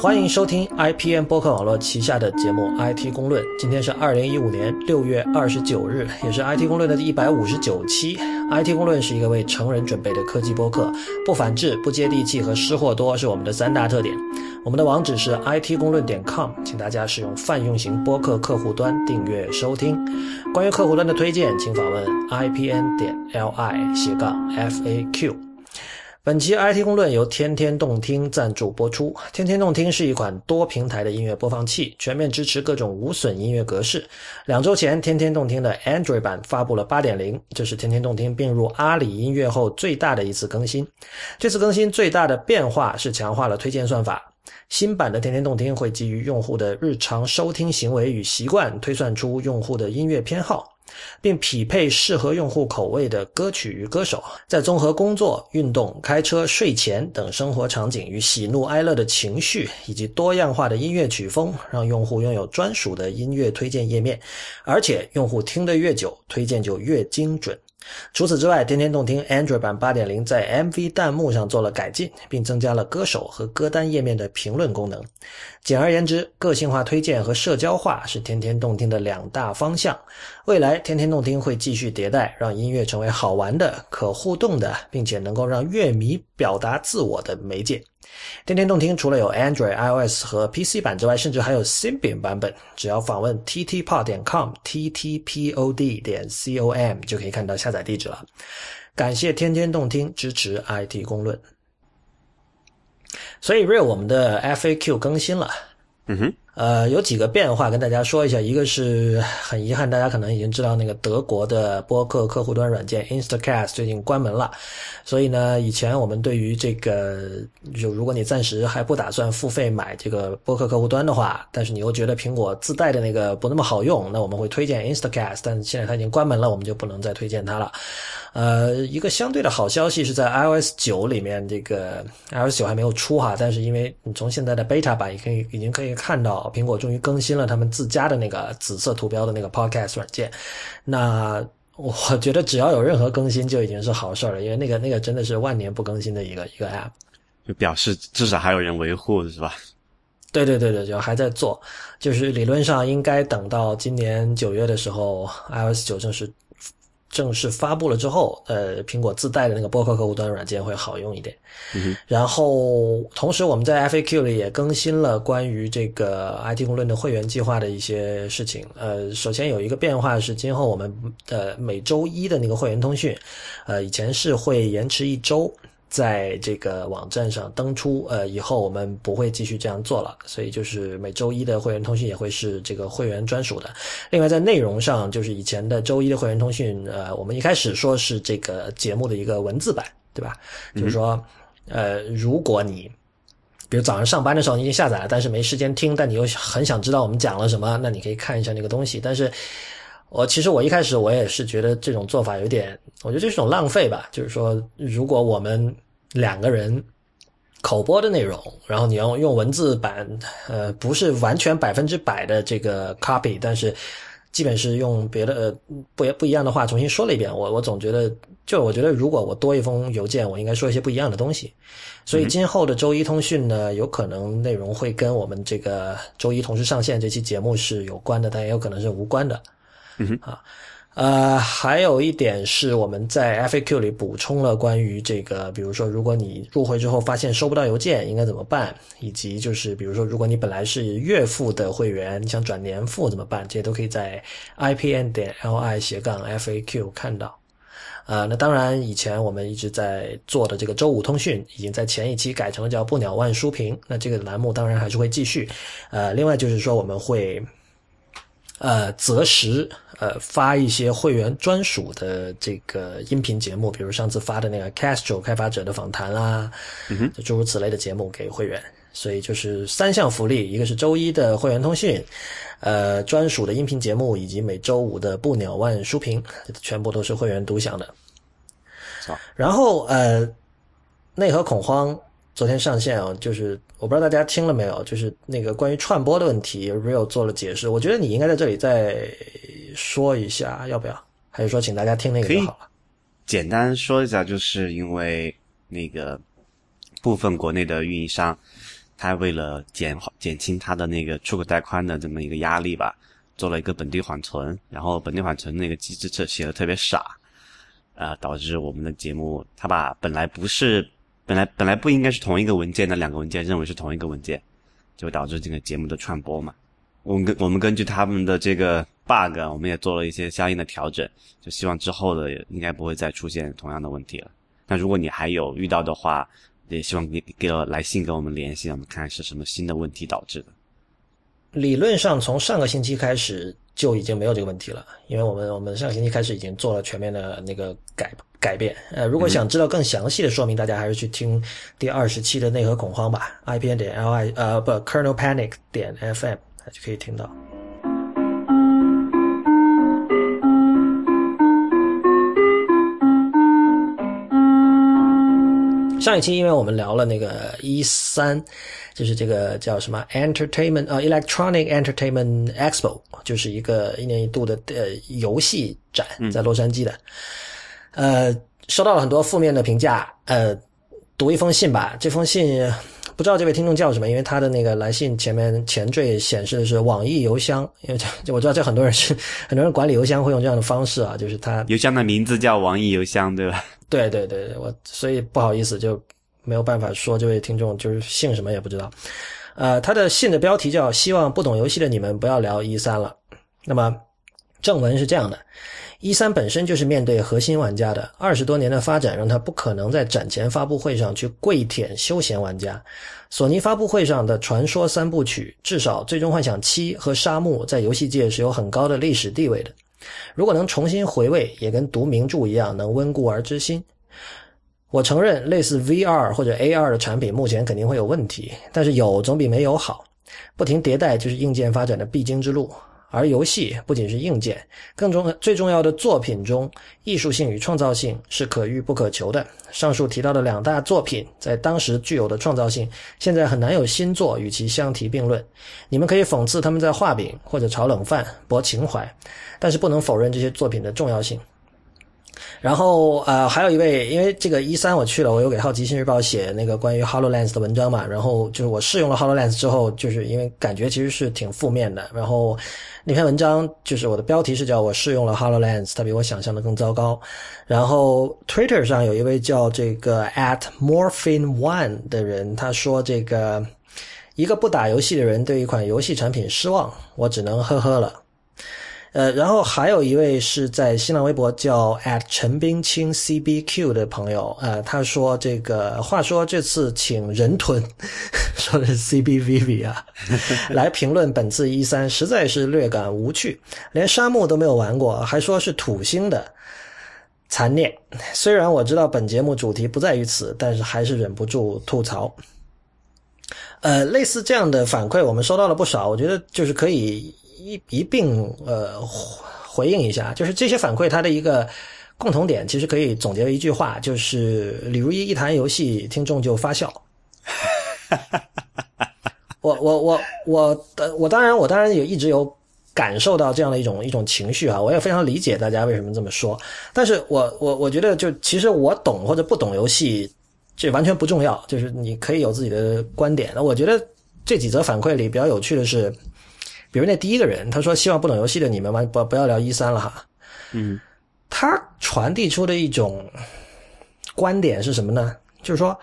欢迎收听 IPN 播客网络旗下的节目《IT 公论》。今天是二零一五年六月二十九日，也是 IT 公论的第一百五十九期。IT 公论是一个为成人准备的科技播客，不反制、不接地气和失货多是我们的三大特点。我们的网址是 IT 公论点 com，请大家使用泛用型播客客户端订阅收听。关于客户端的推荐，请访问 IPN 点 LI 斜杠 FAQ。本期 IT 公论由天天动听赞助播出。天天动听是一款多平台的音乐播放器，全面支持各种无损音乐格式。两周前，天天动听的 Android 版发布了8.0，这是天天动听并入阿里音乐后最大的一次更新。这次更新最大的变化是强化了推荐算法。新版的天天动听会基于用户的日常收听行为与习惯，推算出用户的音乐偏好。并匹配适合用户口味的歌曲与歌手，在综合工作、运动、开车、睡前等生活场景与喜怒哀乐的情绪，以及多样化的音乐曲风，让用户拥有专属的音乐推荐页面。而且，用户听得越久，推荐就越精准。除此之外，天天动听 Android 版8.0在 MV 弹幕上做了改进，并增加了歌手和歌单页面的评论功能。简而言之，个性化推荐和社交化是天天动听的两大方向。未来，天天动听会继续迭代，让音乐成为好玩的、可互动的，并且能够让乐迷表达自我的媒介。天天动听除了有 Android、iOS 和 PC 版之外，甚至还有 Simbi 版本。只要访问 ttpod 点 com，ttpod 点 com 就可以看到下载地址了。感谢天天动听支持 IT 公论。所以 Real 我们的 FAQ 更新了。嗯哼。呃，有几个变化跟大家说一下。一个是很遗憾，大家可能已经知道，那个德国的播客客户端软件 Instacast 最近关门了。所以呢，以前我们对于这个，就如果你暂时还不打算付费买这个播客客户端的话，但是你又觉得苹果自带的那个不那么好用，那我们会推荐 Instacast。但现在它已经关门了，我们就不能再推荐它了。呃，一个相对的好消息是在 iOS 九里面，这个 iOS 九还没有出哈，但是因为你从现在的 beta 版也可以已经可以看到。苹果终于更新了他们自家的那个紫色图标的那个 Podcast 软件，那我觉得只要有任何更新就已经是好事了，因为那个那个真的是万年不更新的一个一个 App，就表示至少还有人维护是吧？对对对对，就还在做，就是理论上应该等到今年九月的时候，iOS 九正式。正式发布了之后，呃，苹果自带的那个播客客户端软件会好用一点。嗯然后，同时我们在 FAQ 里也更新了关于这个 IT 公论的会员计划的一些事情。呃，首先有一个变化是，今后我们的每周一的那个会员通讯，呃，以前是会延迟一周。在这个网站上登出，呃，以后我们不会继续这样做了，所以就是每周一的会员通讯也会是这个会员专属的。另外，在内容上，就是以前的周一的会员通讯，呃，我们一开始说是这个节目的一个文字版，对吧？就是说，呃，如果你比如早上上班的时候你已经下载了，但是没时间听，但你又很想知道我们讲了什么，那你可以看一下那个东西。但是我其实我一开始我也是觉得这种做法有点，我觉得这是种浪费吧。就是说，如果我们两个人口播的内容，然后你要用文字版，呃，不是完全百分之百的这个 copy，但是基本是用别的呃不不一样的话重新说了一遍。我我总觉得，就我觉得如果我多一封邮件，我应该说一些不一样的东西。所以今后的周一通讯呢，有可能内容会跟我们这个周一同时上线这期节目是有关的，但也有可能是无关的。嗯啊，呃，还有一点是我们在 FAQ 里补充了关于这个，比如说，如果你入会之后发现收不到邮件，应该怎么办？以及就是，比如说，如果你本来是月付的会员，你想转年付怎么办？这些都可以在 IPN 点 LI 斜杠 FAQ 看到。呃，那当然，以前我们一直在做的这个周五通讯，已经在前一期改成了叫不鸟万书评。那这个栏目当然还是会继续。呃，另外就是说，我们会。呃，择时呃发一些会员专属的这个音频节目，比如上次发的那个 Castro 开发者的访谈啦，诸如此类的节目给会员。所以就是三项福利，一个是周一的会员通讯，呃，专属的音频节目，以及每周五的不鸟万书评，全部都是会员独享的。然后呃，内核恐慌。昨天上线啊，就是我不知道大家听了没有，就是那个关于串播的问题，Real 做了解释。我觉得你应该在这里再说一下，要不要？还是说请大家听那个就好了？简单说一下，就是因为那个部分国内的运营商，他为了减减轻他的那个出口带宽的这么一个压力吧，做了一个本地缓存，然后本地缓存那个机制测写的特别傻，啊，导致我们的节目他把本来不是本来本来不应该是同一个文件的两个文件认为是同一个文件，就导致这个节目的串播嘛。我们根我们根据他们的这个 bug，我们也做了一些相应的调整，就希望之后的应该不会再出现同样的问题了。那如果你还有遇到的话，也希望给给我来信跟我们联系，我们看是什么新的问题导致的。理论上从上个星期开始就已经没有这个问题了，因为我们我们上个星期开始已经做了全面的那个改改变。呃，如果想知道更详细的说明，大家还是去听第二十期的内核恐慌吧，ipn 点 li 呃不 kernel panic 点 fm 就可以听到。上一期因为我们聊了那个一三，就是这个叫什么 Entertainment 呃 Electronic Entertainment Expo，就是一个一年一度的呃游戏展，在洛杉矶的，呃，收到了很多负面的评价，呃，读一封信吧，这封信不知道这位听众叫什么，因为他的那个来信前面前缀显示的是网易邮箱，因为这我知道这很多人是 很多人管理邮箱会用这样的方式啊，就是他邮箱的名字叫网易邮箱，对吧？对对对对，我所以不好意思，就没有办法说这位听众就是姓什么也不知道。呃，他的信的标题叫“希望不懂游戏的你们不要聊一三了”。那么正文是这样的：一三本身就是面对核心玩家的，二十多年的发展让他不可能在展前发布会上去跪舔休闲玩家。索尼发布会上的传说三部曲，至少《最终幻想七》和《沙漠》在游戏界是有很高的历史地位的。如果能重新回味，也跟读名著一样，能温故而知新。我承认，类似 VR 或者 AR 的产品目前肯定会有问题，但是有总比没有好。不停迭代就是硬件发展的必经之路。而游戏不仅是硬件，更重最重要的作品中，艺术性与创造性是可遇不可求的。上述提到的两大作品，在当时具有的创造性，现在很难有新作与其相提并论。你们可以讽刺他们在画饼或者炒冷饭博情怀，但是不能否认这些作品的重要性。然后呃，还有一位，因为这个一三我去了，我有给好奇心日报写那个关于 Hololens 的文章嘛。然后就是我试用了 Hololens 之后，就是因为感觉其实是挺负面的。然后那篇文章就是我的标题是叫我试用了 Hololens，它比我想象的更糟糕。然后 Twitter 上有一位叫这个 at Morphine One 的人，他说这个一个不打游戏的人对一款游戏产品失望，我只能呵呵了。呃，然后还有一位是在新浪微博叫陈冰清 CBQ 的朋友，呃，他说这个话说这次请人屯，说的是 CBVV 啊，来评论本次一三实在是略感无趣，连沙漠都没有玩过，还说是土星的残念。虽然我知道本节目主题不在于此，但是还是忍不住吐槽。呃，类似这样的反馈我们收到了不少，我觉得就是可以。一一并呃回应一下，就是这些反馈它的一个共同点，其实可以总结为一句话，就是李如一一谈游戏，听众就发笑。我我我我我当然我当然也一直有感受到这样的一种一种情绪啊，我也非常理解大家为什么这么说，但是我我我觉得就其实我懂或者不懂游戏，这完全不重要，就是你可以有自己的观点。那我觉得这几则反馈里比较有趣的是。比如那第一个人，他说希望不懂游戏的你们完不不要聊一三了哈。嗯，他传递出的一种观点是什么呢？就是说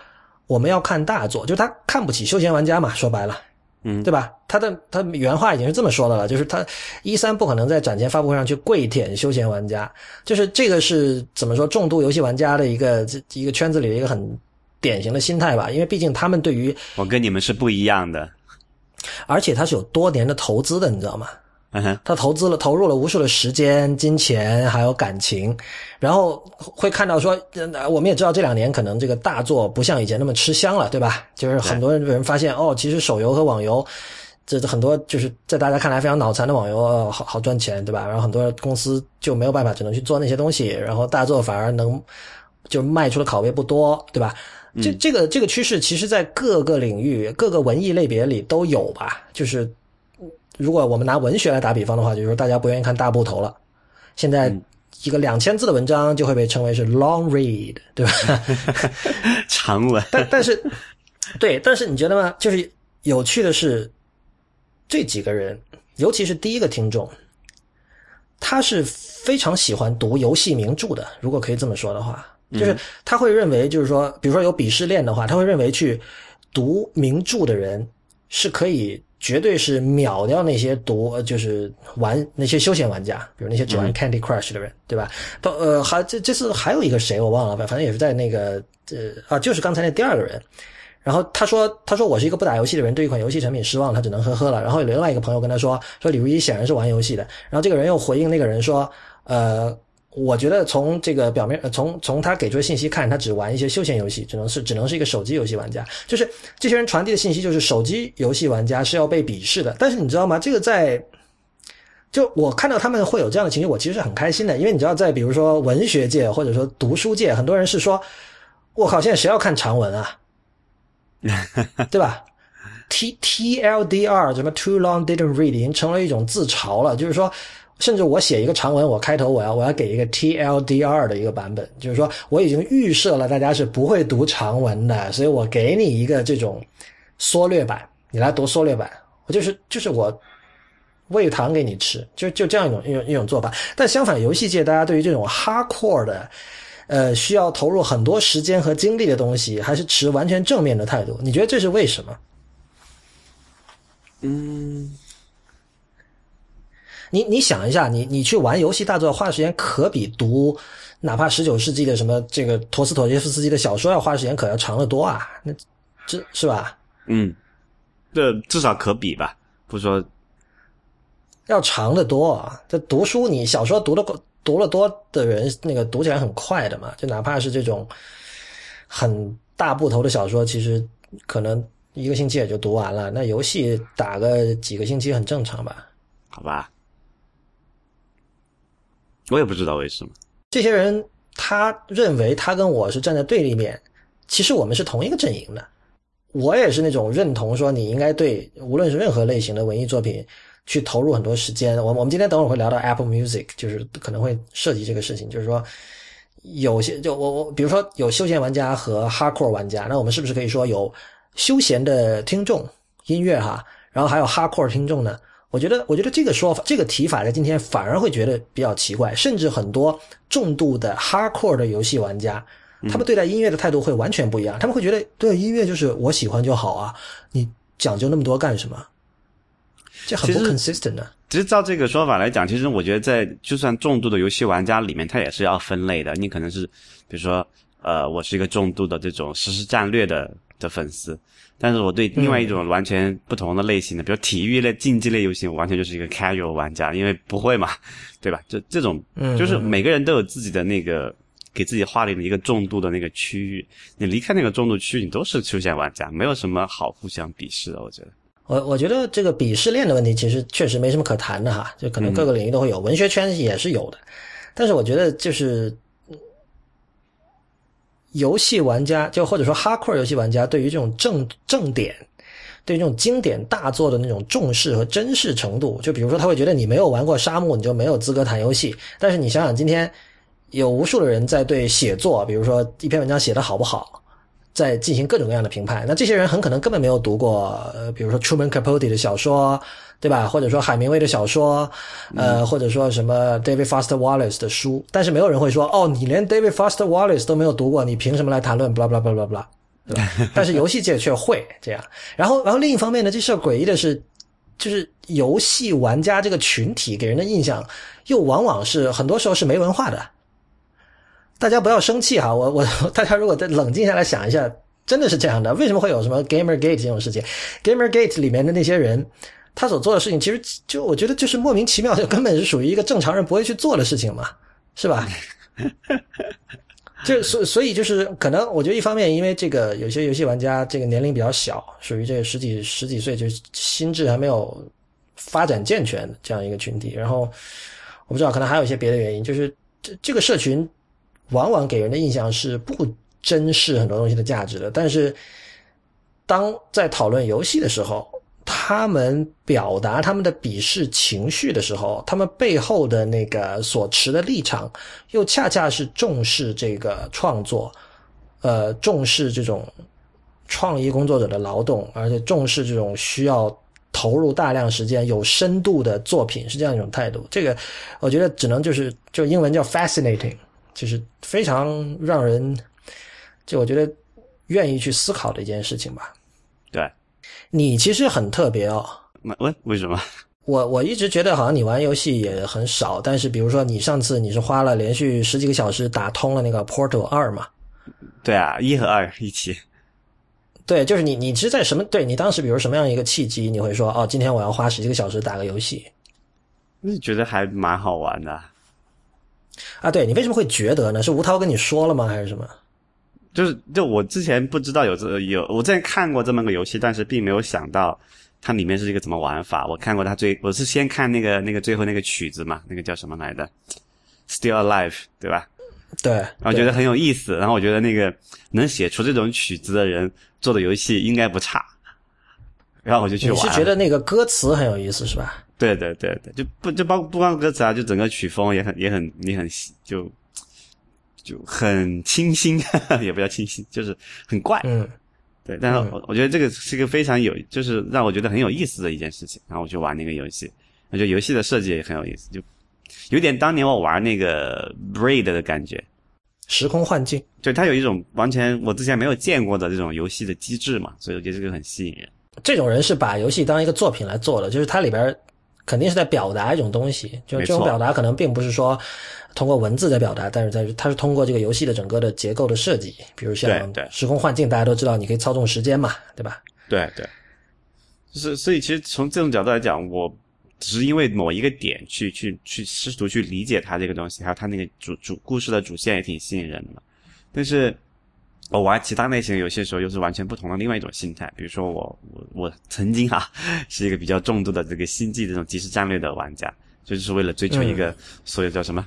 我们要看大作，就是他看不起休闲玩家嘛，说白了，嗯，对吧？他的他原话已经是这么说的了，就是他一三不可能在展前发布会上去跪舔休闲玩家，就是这个是怎么说重度游戏玩家的一个这一个圈子里的一个很典型的心态吧？因为毕竟他们对于我跟你们是不一样的。而且他是有多年的投资的，你知道吗？嗯哼，他投资了、投入了无数的时间、金钱，还有感情，然后会看到说，我们也知道这两年可能这个大作不像以前那么吃香了，对吧？就是很多人发现，哦，其实手游和网游，这很多就是在大家看来非常脑残的网游，好好赚钱，对吧？然后很多公司就没有办法，只能去做那些东西，然后大作反而能就卖出的拷贝不多，对吧？这这个这个趋势，其实，在各个领域、各个文艺类别里都有吧。就是如果我们拿文学来打比方的话，就是说大家不愿意看大部头了。现在一个两千字的文章就会被称为是 long read，对吧？长文。但但是，对，但是你觉得吗？就是有趣的是，这几个人，尤其是第一个听众，他是非常喜欢读游戏名著的。如果可以这么说的话，就是他会认为，就是说，比如说有鄙视链的话，他会认为去读名著的人是可以。绝对是秒掉那些读就是玩那些休闲玩家，比如那些只玩 Candy Crush 的人，对吧？到呃，还这这次还有一个谁我忘了，反正也是在那个呃啊，就是刚才那第二个人。然后他说他说我是一个不打游戏的人，对一款游戏产品失望，他只能呵呵了。然后有另外一个朋友跟他说说李如一显然是玩游戏的。然后这个人又回应那个人说呃。我觉得从这个表面，从从他给出的信息看，他只玩一些休闲游戏，只能是只能是一个手机游戏玩家。就是这些人传递的信息，就是手机游戏玩家是要被鄙视的。但是你知道吗？这个在，就我看到他们会有这样的情绪，我其实是很开心的。因为你知道，在比如说文学界或者说读书界，很多人是说，我靠，现在谁要看长文啊？对吧？T T L D R 什么 Too long didn't read 已经成了一种自嘲了，就是说。甚至我写一个长文，我开头我要我要给一个 TLDR 的一个版本，就是说我已经预设了大家是不会读长文的，所以我给你一个这种缩略版，你来读缩略版，我就是就是我喂糖给你吃，就就这样一种一种一种做法。但相反，游戏界大家对于这种 hardcore 的，呃，需要投入很多时间和精力的东西，还是持完全正面的态度。你觉得这是为什么？嗯。你你想一下，你你去玩游戏大作花的时间可比读哪怕十九世纪的什么这个陀思妥耶夫斯基的小说要花时间可要长得多啊！那这是吧？嗯，这至少可比吧，不说要长得多啊。这读书，你小说读的读了多的人，那个读起来很快的嘛。就哪怕是这种很大部头的小说，其实可能一个星期也就读完了。那游戏打个几个星期很正常吧？好吧。我也不知道为什么，这些人他认为他跟我是站在对立面，其实我们是同一个阵营的。我也是那种认同说你应该对无论是任何类型的文艺作品去投入很多时间。我我们今天等会儿会聊到 Apple Music，就是可能会涉及这个事情，就是说有些就我我比如说有休闲玩家和 Hardcore 玩家，那我们是不是可以说有休闲的听众音乐哈，然后还有 Hardcore 听众呢？我觉得，我觉得这个说法、这个提法在今天反而会觉得比较奇怪，甚至很多重度的 hardcore 的游戏玩家，他们对待音乐的态度会完全不一样。他们会觉得，对音乐就是我喜欢就好啊，你讲究那么多干什么？这很不 consistent 的。其实照这个说法来讲，其实我觉得在就算重度的游戏玩家里面，他也是要分类的。你可能是比如说，呃，我是一个重度的这种实时战略的的粉丝。但是我对另外一种完全不同的类型的，比如体育类、竞技类游戏，我完全就是一个 casual 玩家，因为不会嘛，对吧？就这种，就是每个人都有自己的那个给自己划定的一个重度的那个区域，你离开那个重度区域，你都是休闲玩家，没有什么好互相鄙视的。我觉得，我我觉得这个鄙视链的问题其实确实没什么可谈的哈，就可能各个领域都会有，文学圈也是有的，但是我觉得就是。游戏玩家，就或者说哈克尔游戏玩家，对于这种正正点，对于这种经典大作的那种重视和珍视程度，就比如说他会觉得你没有玩过沙漠，你就没有资格谈游戏。但是你想想，今天有无数的人在对写作，比如说一篇文章写的好不好，在进行各种各样的评判。那这些人很可能根本没有读过，呃，比如说 Truman Capote 的小说。对吧？或者说海明威的小说，呃，或者说什么 David Foster Wallace 的书，但是没有人会说，哦，你连 David Foster Wallace 都没有读过，你凭什么来谈论？blah blah blah blah blah，对吧？但是游戏界却会这样。然后，然后另一方面呢，这事儿诡异的是，就是游戏玩家这个群体给人的印象，又往往是很多时候是没文化的。大家不要生气哈，我我大家如果再冷静下来想一下，真的是这样的。为什么会有什么 GamerGate 这种事情？GamerGate 里面的那些人。他所做的事情，其实就我觉得就是莫名其妙，就根本是属于一个正常人不会去做的事情嘛，是吧？就所所以就是可能，我觉得一方面，因为这个有些游戏玩家这个年龄比较小，属于这个十几十几岁，就心智还没有发展健全这样一个群体。然后我不知道，可能还有一些别的原因，就是这这个社群往往给人的印象是不珍视很多东西的价值的。但是当在讨论游戏的时候，他们表达他们的鄙视情绪的时候，他们背后的那个所持的立场，又恰恰是重视这个创作，呃，重视这种创意工作者的劳动，而且重视这种需要投入大量时间、有深度的作品，是这样一种态度。这个我觉得只能就是就英文叫 fascinating，就是非常让人就我觉得愿意去思考的一件事情吧。对，你其实很特别哦。那为为什么？我我一直觉得好像你玩游戏也很少，但是比如说你上次你是花了连续十几个小时打通了那个 Portal 二嘛？对啊，一和二一起。对，就是你你是在什么？对你当时比如什么样一个契机，你会说哦，今天我要花十几个小时打个游戏？那觉得还蛮好玩的。啊，对你为什么会觉得呢？是吴涛跟你说了吗，还是什么？就是就我之前不知道有这有，我之前看过这么个游戏，但是并没有想到。它里面是一个怎么玩法？我看过它最，我是先看那个那个最后那个曲子嘛，那个叫什么来的，Still Alive，对吧？对，然后觉得很有意思，然后我觉得那个能写出这种曲子的人做的游戏应该不差，然后我就去玩。你是觉得那个歌词很有意思是吧？对对对对，就不就包不光歌词啊，就整个曲风也很也很也很就就很清新，也不叫清新，就是很怪。嗯。对，但是我我觉得这个是一个非常有，就是让我觉得很有意思的一件事情。然后我就玩那个游戏，我觉得游戏的设计也很有意思，就有点当年我玩那个 Braid 的感觉，时空幻境。对，它有一种完全我之前没有见过的这种游戏的机制嘛，所以我觉得这个很吸引人。这种人是把游戏当一个作品来做的，就是它里边肯定是在表达一种东西，就这种表达可能并不是说。通过文字在表达，但是在它是通过这个游戏的整个的结构的设计，比如像时空幻境，大家都知道你可以操纵时间嘛，对吧？对对，就是所以其实从这种角度来讲，我只是因为某一个点去去去试图去理解它这个东西，还有它那个主主故事的主线也挺吸引人的。但是我玩其他类型的游戏的时候，又是完全不同的另外一种心态。比如说我我我曾经哈 是一个比较重度的这个星际这种即时战略的玩家，就是为了追求一个所谓叫什么？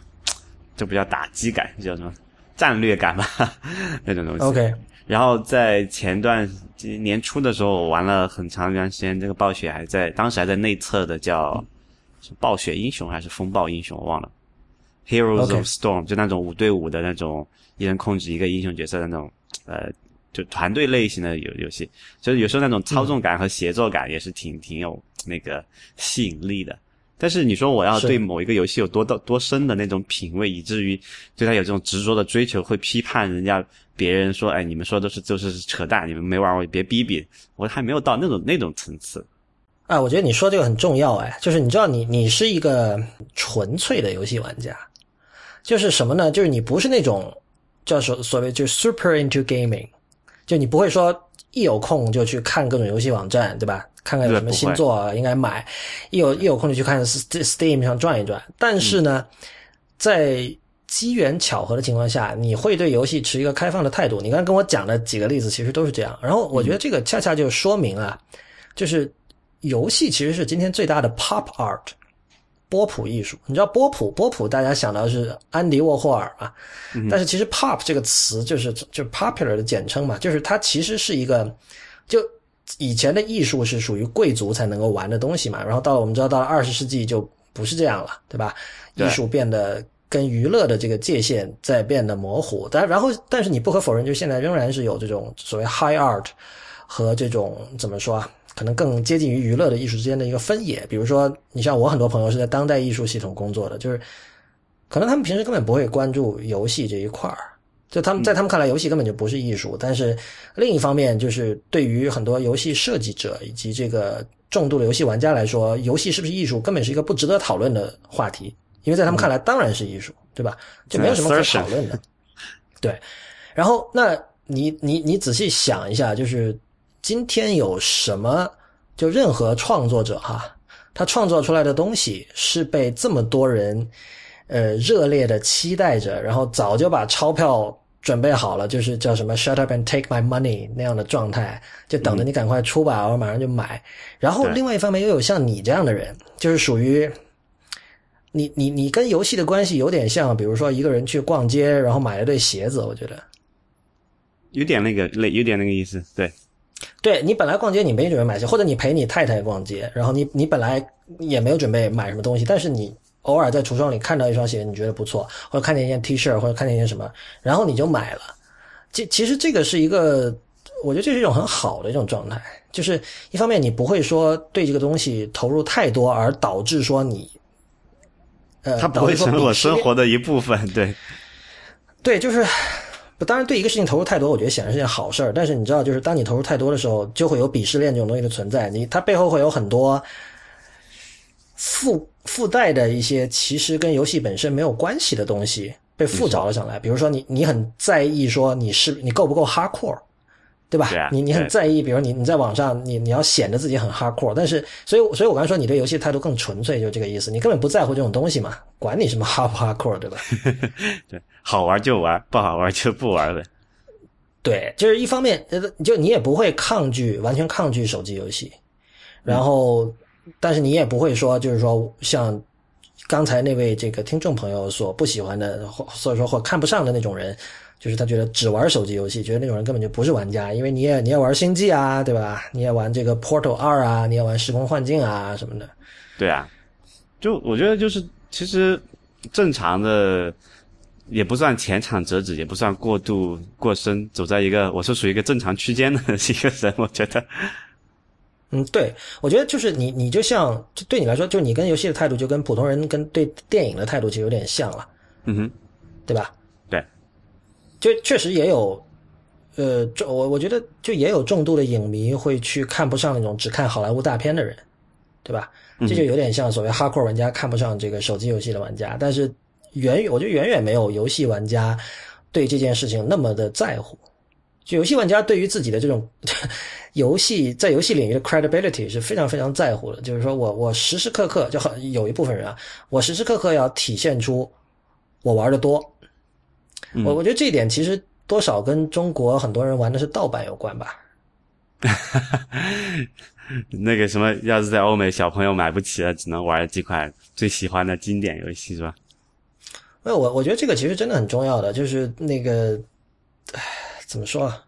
就不叫打击感，叫什么战略感吧，那种东西。OK。然后在前段年初的时候，我玩了很长一段时间。这个暴雪还在，当时还在内测的，叫是暴雪英雄还是风暴英雄，我忘了。Heroes of Storm 就那种五对五的那种，一人控制一个英雄角色的那种，呃，就团队类型的游游戏。就是有时候那种操纵感和协作感也是挺挺有那个吸引力的。但是你说我要对某一个游戏有多到多深的那种品味，以至于对他有这种执着的追求，会批判人家别人说，哎，你们说都是就是扯淡，你们没玩过别逼逼，我还没有到那种那种层次。啊，我觉得你说这个很重要，哎，就是你知道你你是一个纯粹的游戏玩家，就是什么呢？就是你不是那种叫所所谓就 super into gaming，就你不会说一有空就去看各种游戏网站，对吧？看看有什么新作应该买，一有一有空就去看 Steam 上转一转。但是呢，在机缘巧合的情况下，你会对游戏持一个开放的态度。你刚刚跟我讲的几个例子，其实都是这样。然后我觉得这个恰恰就说明啊，就是游戏其实是今天最大的 Pop Art 波普艺术。你知道波普波普，大家想到是安迪沃霍尔啊，但是其实 Pop 这个词就是就 popular 的简称嘛，就是它其实是一个就。以前的艺术是属于贵族才能够玩的东西嘛，然后到了我们知道到了二十世纪就不是这样了，对吧？艺术变得跟娱乐的这个界限在变得模糊，但然后但是你不可否认，就现在仍然是有这种所谓 high art 和这种怎么说啊，可能更接近于娱乐的艺术之间的一个分野。比如说，你像我很多朋友是在当代艺术系统工作的，就是可能他们平时根本不会关注游戏这一块儿。就他们在他们看来，游戏根本就不是艺术。但是另一方面，就是对于很多游戏设计者以及这个重度的游戏玩家来说，游戏是不是艺术，根本是一个不值得讨论的话题。因为在他们看来，当然是艺术，对吧？就没有什么可讨论的。对。然后，那你你你仔细想一下，就是今天有什么？就任何创作者哈，他创作出来的东西是被这么多人呃热烈的期待着，然后早就把钞票。准备好了，就是叫什么 “shut up and take my money” 那样的状态，就等着你赶快出吧，我马上就买。然后另外一方面又有像你这样的人，就是属于你你你跟游戏的关系有点像，比如说一个人去逛街，然后买了对鞋子，我觉得有点那个类，有点那个意思。对，对你本来逛街你没准备买鞋，或者你陪你太太逛街，然后你你本来也没有准备买什么东西，但是你。偶尔在橱窗里看到一双鞋，你觉得不错，或者看见一件 T 恤，或者看见一件什么，然后你就买了。这其实这个是一个我觉得这是一种很好的一种状态，就是一方面你不会说对这个东西投入太多，而导致说你，呃，它不会成为我生活的一部分，对，对，就是当然对一个事情投入太多，我觉得显然是件好事儿，但是你知道，就是当你投入太多的时候，就会有鄙视链这种东西的存在，你它背后会有很多附附带的一些其实跟游戏本身没有关系的东西被附着了上来，比如说你你很在意说你是你够不够 hardcore。对吧？你你很在意，比如你你在网上，你你要显得自己很 hardcore，但是，所以所以我刚才说你对游戏态度更纯粹，就这个意思，你根本不在乎这种东西嘛，管你什么 hard 不 hardcore，对吧？对，好玩就玩，不好玩就不玩呗。对，就是一方面，呃，就你也不会抗拒，完全抗拒手机游戏，然后，但是你也不会说，就是说像刚才那位这个听众朋友所不喜欢的，或所以说或看不上的那种人。就是他觉得只玩手机游戏，觉得那种人根本就不是玩家，因为你也你也玩星际啊，对吧？你也玩这个 Portal 二啊，你也玩时空幻境啊什么的。对啊，就我觉得就是其实正常的也不算前场折纸，也不算过度过深，走在一个我是属于一个正常区间的 一个人，我觉得。嗯，对，我觉得就是你你就像就对你来说，就你跟游戏的态度就跟普通人跟对电影的态度其实有点像了。嗯哼，对吧？对就确实也有，呃，我我觉得就也有重度的影迷会去看不上那种只看好莱坞大片的人，对吧？这就有点像所谓哈库玩家看不上这个手机游戏的玩家，但是远远我觉得远远没有游戏玩家对这件事情那么的在乎。就游戏玩家对于自己的这种 游戏在游戏领域的 credibility 是非常非常在乎的，就是说我我时时刻刻就好有一部分人啊，我时时刻刻要体现出我玩的多。我我觉得这一点其实多少跟中国很多人玩的是盗版有关吧。那个什么，要是在欧美，小朋友买不起了，只能玩几款最喜欢的经典游戏，是吧？没有，我我觉得这个其实真的很重要的，就是那个，唉怎么说啊？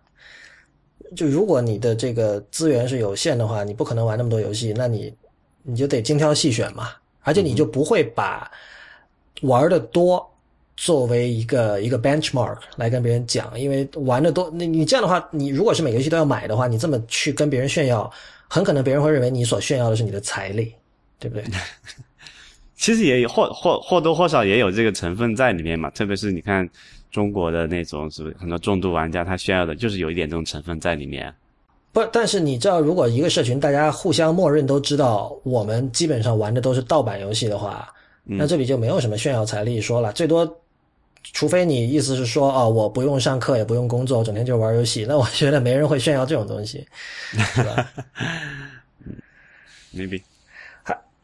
就如果你的这个资源是有限的话，你不可能玩那么多游戏，那你你就得精挑细选嘛，而且你就不会把玩的多。作为一个一个 benchmark 来跟别人讲，因为玩的多，那你这样的话，你如果是每个游戏都要买的话，你这么去跟别人炫耀，很可能别人会认为你所炫耀的是你的财力，对不对？其实也有或或或多或少也有这个成分在里面嘛，特别是你看中国的那种是不是很多重度玩家，他炫耀的就是有一点这种成分在里面。不，但是你知道，如果一个社群大家互相默认都知道我们基本上玩的都是盗版游戏的话，那这里就没有什么炫耀财力说了，最多。除非你意思是说，哦，我不用上课，也不用工作，整天就玩游戏，那我觉得没人会炫耀这种东西，是吧？嗯，maybe。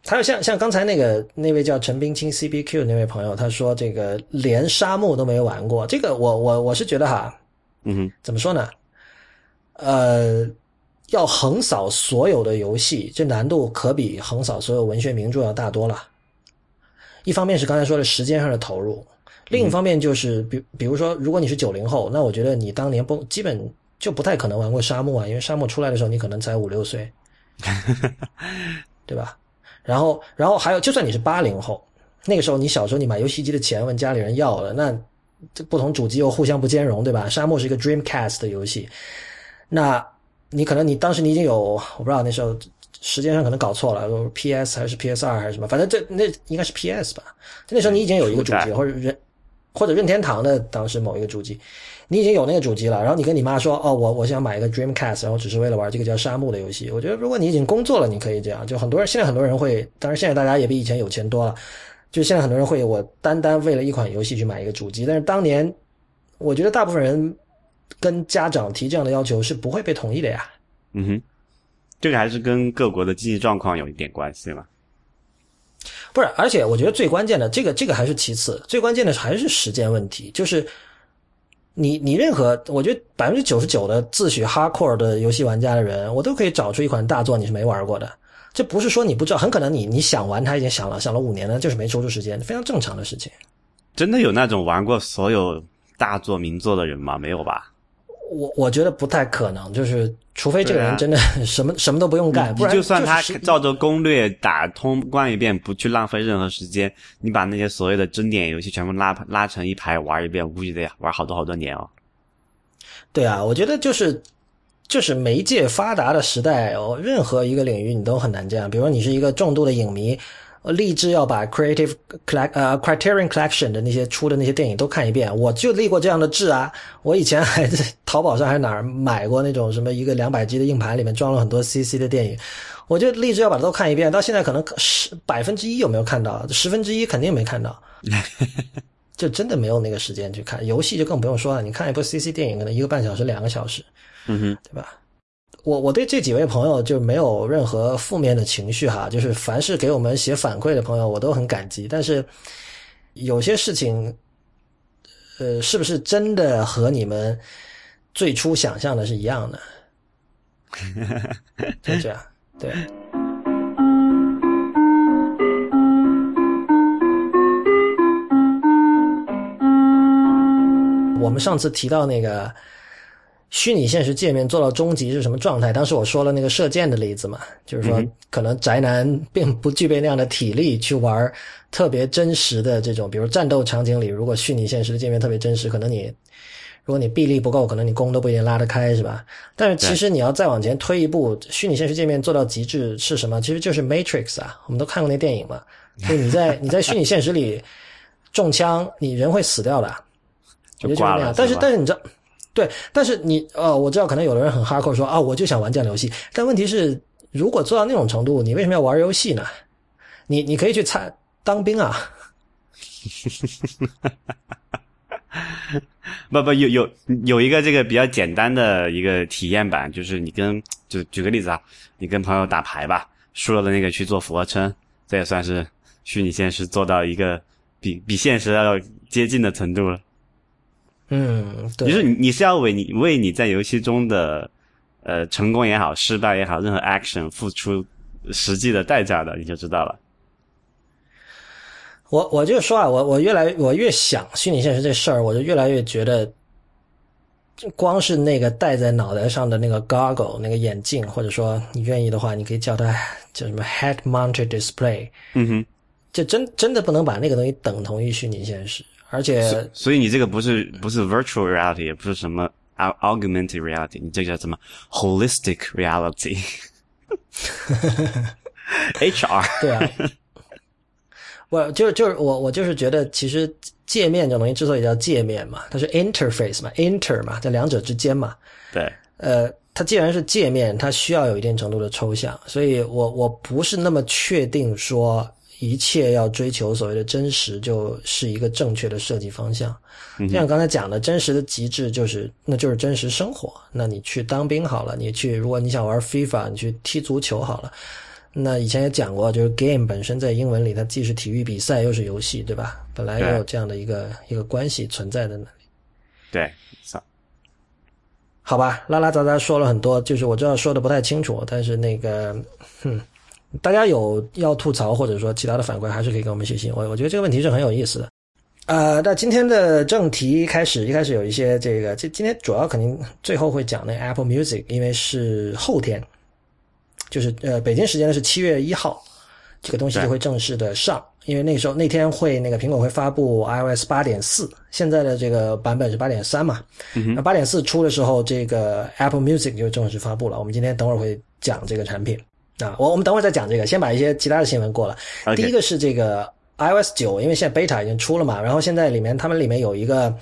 还还有像像刚才那个那位叫陈冰清 CBQ 那位朋友，他说这个连沙漠都没玩过，这个我我我是觉得哈，嗯，怎么说呢？呃，要横扫所有的游戏，这难度可比横扫所有文学名著要大多了。一方面是刚才说的时间上的投入。另一方面就是，比比如说，如果你是九零后，那我觉得你当年不基本就不太可能玩过沙漠啊，因为沙漠出来的时候你可能才五六岁，对吧？然后，然后还有，就算你是八零后，那个时候你小时候你买游戏机的钱问家里人要了，那这不同主机又互相不兼容，对吧？沙漠是一个 Dreamcast 的游戏，那你可能你当时你已经有我不知道那时候时间上可能搞错了，PS 还是 PS 二还是什么，反正这那应该是 PS 吧？那时候你已经有一个主机或者任。或者任天堂的当时某一个主机，你已经有那个主机了，然后你跟你妈说：“哦，我我想买一个 Dreamcast，然后只是为了玩这个叫沙漠的游戏。”我觉得如果你已经工作了，你可以这样。就很多人现在很多人会，当然现在大家也比以前有钱多了。就现在很多人会，我单单为了一款游戏去买一个主机。但是当年，我觉得大部分人跟家长提这样的要求是不会被同意的呀。嗯哼，这个还是跟各国的经济状况有一点关系嘛。不是，而且我觉得最关键的，这个这个还是其次，最关键的还是时间问题。就是你你任何，我觉得百分之九十九的自诩 hardcore 的游戏玩家的人，我都可以找出一款大作你是没玩过的。这不是说你不知道，很可能你你想玩他已经想了想了五年了，就是没抽出时间，非常正常的事情。真的有那种玩过所有大作名作的人吗？没有吧？我我觉得不太可能，就是除非这个人真的 什么什么都不用干，不然就算他照着攻略打通关一遍，不去浪费任何时间，你把那些所谓的经典游戏全部拉拉成一排玩一遍，估计得玩好多好多年哦。对啊，我觉得就是就是媒介发达的时代哦，任何一个领域你都很难这样。比如说你是一个重度的影迷，立志要把 Creative Collect 呃 Criterion Collection 的那些出的那些电影都看一遍，我就立过这样的志啊。我以前还在淘宝上还是哪儿买过那种什么一个两百 G 的硬盘，里面装了很多 CC 的电影，我就立志要把它都看一遍。到现在可能十百分之一有没有看到？十分之一肯定没看到。就真的没有那个时间去看游戏，就更不用说了。你看一部 CC 电影，可能一个半小时、两个小时，嗯哼，对吧？我我对这几位朋友就没有任何负面的情绪哈，就是凡是给我们写反馈的朋友，我都很感激。但是有些事情，呃，是不是真的和你们最初想象的是一样的？就这样，对。我们上次提到那个虚拟现实界面做到终极是什么状态？当时我说了那个射箭的例子嘛，就是说可能宅男并不具备那样的体力去玩特别真实的这种，比如战斗场景里，如果虚拟现实的界面特别真实，可能你如果你臂力不够，可能你弓都不一定拉得开，是吧？但是其实你要再往前推一步，虚拟现实界面做到极致是什么？其实就是 Matrix 啊，我们都看过那电影嘛，就你在 你在虚拟现实里中枪，你人会死掉的。就挂了，但是但是你知道，对，但是你呃，我知道可能有的人很哈扣说啊，我就想玩这样的游戏，但问题是，如果做到那种程度，你为什么要玩游戏呢？你你可以去参当兵啊。不不，有有有一个这个比较简单的一个体验版，就是你跟就举个例子啊，你跟朋友打牌吧，输了的那个去做俯卧撑，这也算是虚拟现实做到一个比比现实要接近的程度了。嗯，对，就是你你是要为你为你在游戏中的呃成功也好，失败也好，任何 action 付出实际的代价的，你就知道了。我我就说啊，我我越来我越想虚拟现实这事儿，我就越来越觉得，光是那个戴在脑袋上的那个 goggle 那个眼镜，或者说你愿意的话，你可以叫它叫什么 head mounted display，嗯哼，就真真的不能把那个东西等同于虚拟现实。而且，所以你这个不是不是 virtual reality，也不是什么 augmented reality，你这个叫什么 holistic reality？HR 对啊，我就就是我我就是觉得，其实界面这种东西之所以叫界面嘛，它是 interface 嘛，inter 嘛，在两者之间嘛。对。呃，它既然是界面，它需要有一定程度的抽象，所以我我不是那么确定说。一切要追求所谓的真实，就是一个正确的设计方向。就像刚才讲的，真实的极致就是，那就是真实生活。那你去当兵好了，你去，如果你想玩 FIFA，你去踢足球好了。那以前也讲过，就是 game 本身在英文里，它既是体育比赛，又是游戏，对吧？本来也有这样的一个一个关系存在的那里。对，好吧，拉拉杂杂说了很多，就是我知道说的不太清楚，但是那个，哼。大家有要吐槽或者说其他的反馈，还是可以给我们写信。我我觉得这个问题是很有意思的。呃，那今天的正题开始，一开始有一些这个，这今天主要肯定最后会讲那 Apple Music，因为是后天，就是呃北京时间呢是七月一号，这个东西就会正式的上，因为那时候那天会那个苹果会发布 iOS 八点四，现在的这个版本是八点三嘛，那八点四出的时候，这个 Apple Music 就正式发布了。我们今天等会儿会讲这个产品。啊，我我们等会儿再讲这个，先把一些其他的新闻过了。第一个是这个 iOS 九，因为现在 beta 已经出了嘛，然后现在里面他们里面有一个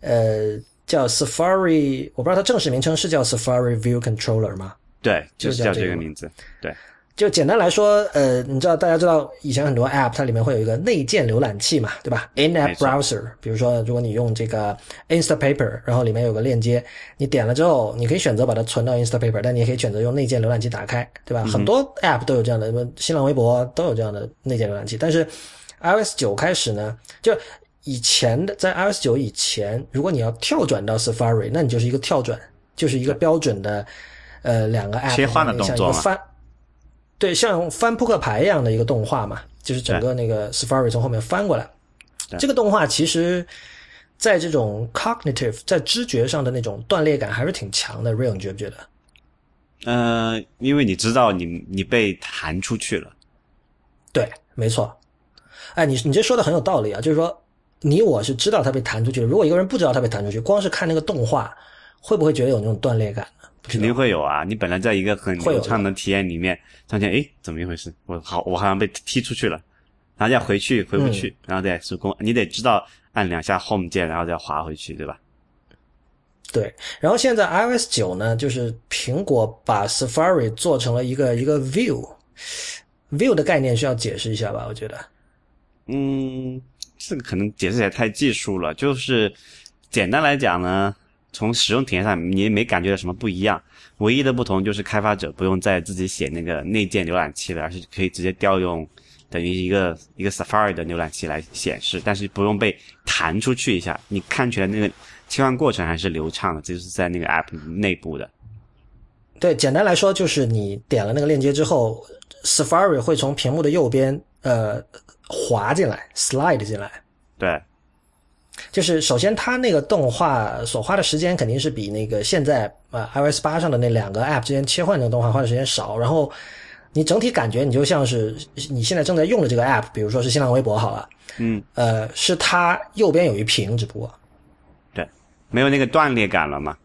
呃叫 Safari，我不知道它正式名称是叫 Safari View Controller 吗？对，就是叫这个名字。对。就简单来说，呃，你知道大家知道以前很多 App 它里面会有一个内建浏览器嘛，对吧？In-app browser，比如说如果你用这个 Instapaper，然后里面有个链接，你点了之后，你可以选择把它存到 Instapaper，但你也可以选择用内建浏览器打开，对吧？很多 App 都有这样的，什么新浪微博都有这样的内建浏览器。但是 iOS 九开始呢，就以前的在 iOS 九以前，如果你要跳转到 Safari，那你就是一个跳转，就是一个标准的呃两个 App 切换的动作翻。对，像翻扑克牌一样的一个动画嘛，就是整个那个 Safari 从后面翻过来。这个动画其实，在这种 cognitive 在知觉上的那种断裂感还是挺强的。Real，你觉不觉得？呃，因为你知道你你被弹出去了。对，没错。哎，你你这说的很有道理啊，就是说你我是知道他被弹出去了。如果一个人不知道他被弹出去，光是看那个动画，会不会觉得有那种断裂感呢？肯定会有啊！你本来在一个很流畅的体验里面，发现诶，怎么一回事？我好，我好像被踢出去了，然后再回去回不去，嗯然后再手工，你得知道按两下 Home 键，然后再滑回去，对吧？对，然后现在 iOS 九呢，就是苹果把 Safari 做成了一个一个 view，view 的概念需要解释一下吧？我觉得。嗯，这个可能解释起来太技术了，就是简单来讲呢，从使用体验上你也没感觉到什么不一样，唯一的不同就是开发者不用再自己写那个内建浏览器了，而是可以直接调用等于一个一个 Safari 的浏览器来显示，但是不用被弹出去一下，你看起来那个切换过程还是流畅的，这就是在那个 App 内部的。对，简单来说就是你点了那个链接之后，Safari 会从屏幕的右边呃滑进来，slide 进来。对，就是首先它那个动画所花的时间肯定是比那个现在呃 iOS 八上的那两个 App 之间切换那个动画花的时间少，然后你整体感觉你就像是你现在正在用的这个 App，比如说是新浪微博好了，嗯，呃，是它右边有一屏，只不过对，没有那个断裂感了嘛。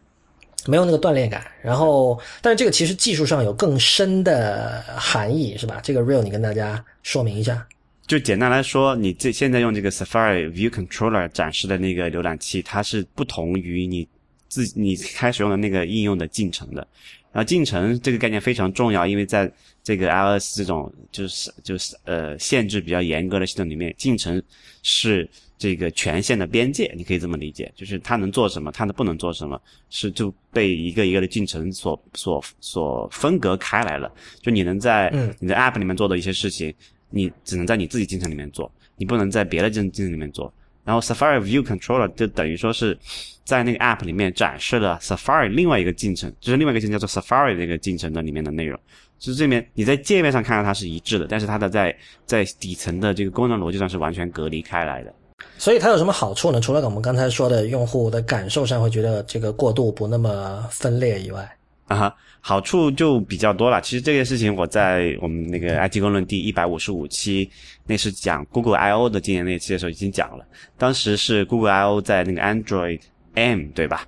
没有那个断裂感。然后，但是这个其实技术上有更深的含义，是吧？这个 real 你跟大家说明一下。就简单来说，你这现在用这个 Safari View Controller 展示的那个浏览器，它是不同于你自你开始用的那个应用的进程的。然后进程这个概念非常重要，因为在这个 iOS 这种就是就是呃限制比较严格的系统里面，进程是这个权限的边界，你可以这么理解，就是它能做什么，它不能做什么，是就被一个一个的进程所所所分隔开来了。就你能在嗯你的 App 里面做的一些事情，你只能在你自己进程里面做，你不能在别的进进程里面做。然后 Safari View Controller 就等于说是在那个 App 里面展示了 Safari 另外一个进程，就是另外一个进程叫做 Safari 这个进程的里面的内容。就是这边你在界面上看到它是一致的，但是它的在在底层的这个功能逻辑上是完全隔离开来的。所以它有什么好处呢？除了我们刚才说的用户的感受上会觉得这个过渡不那么分裂以外，啊哈，好处就比较多了。其实这件事情我在我们那个 IT 公论第一百五十五期，那是讲 Google I/O 的今年那期的时候已经讲了。当时是 Google I/O 在那个 Android M 对吧？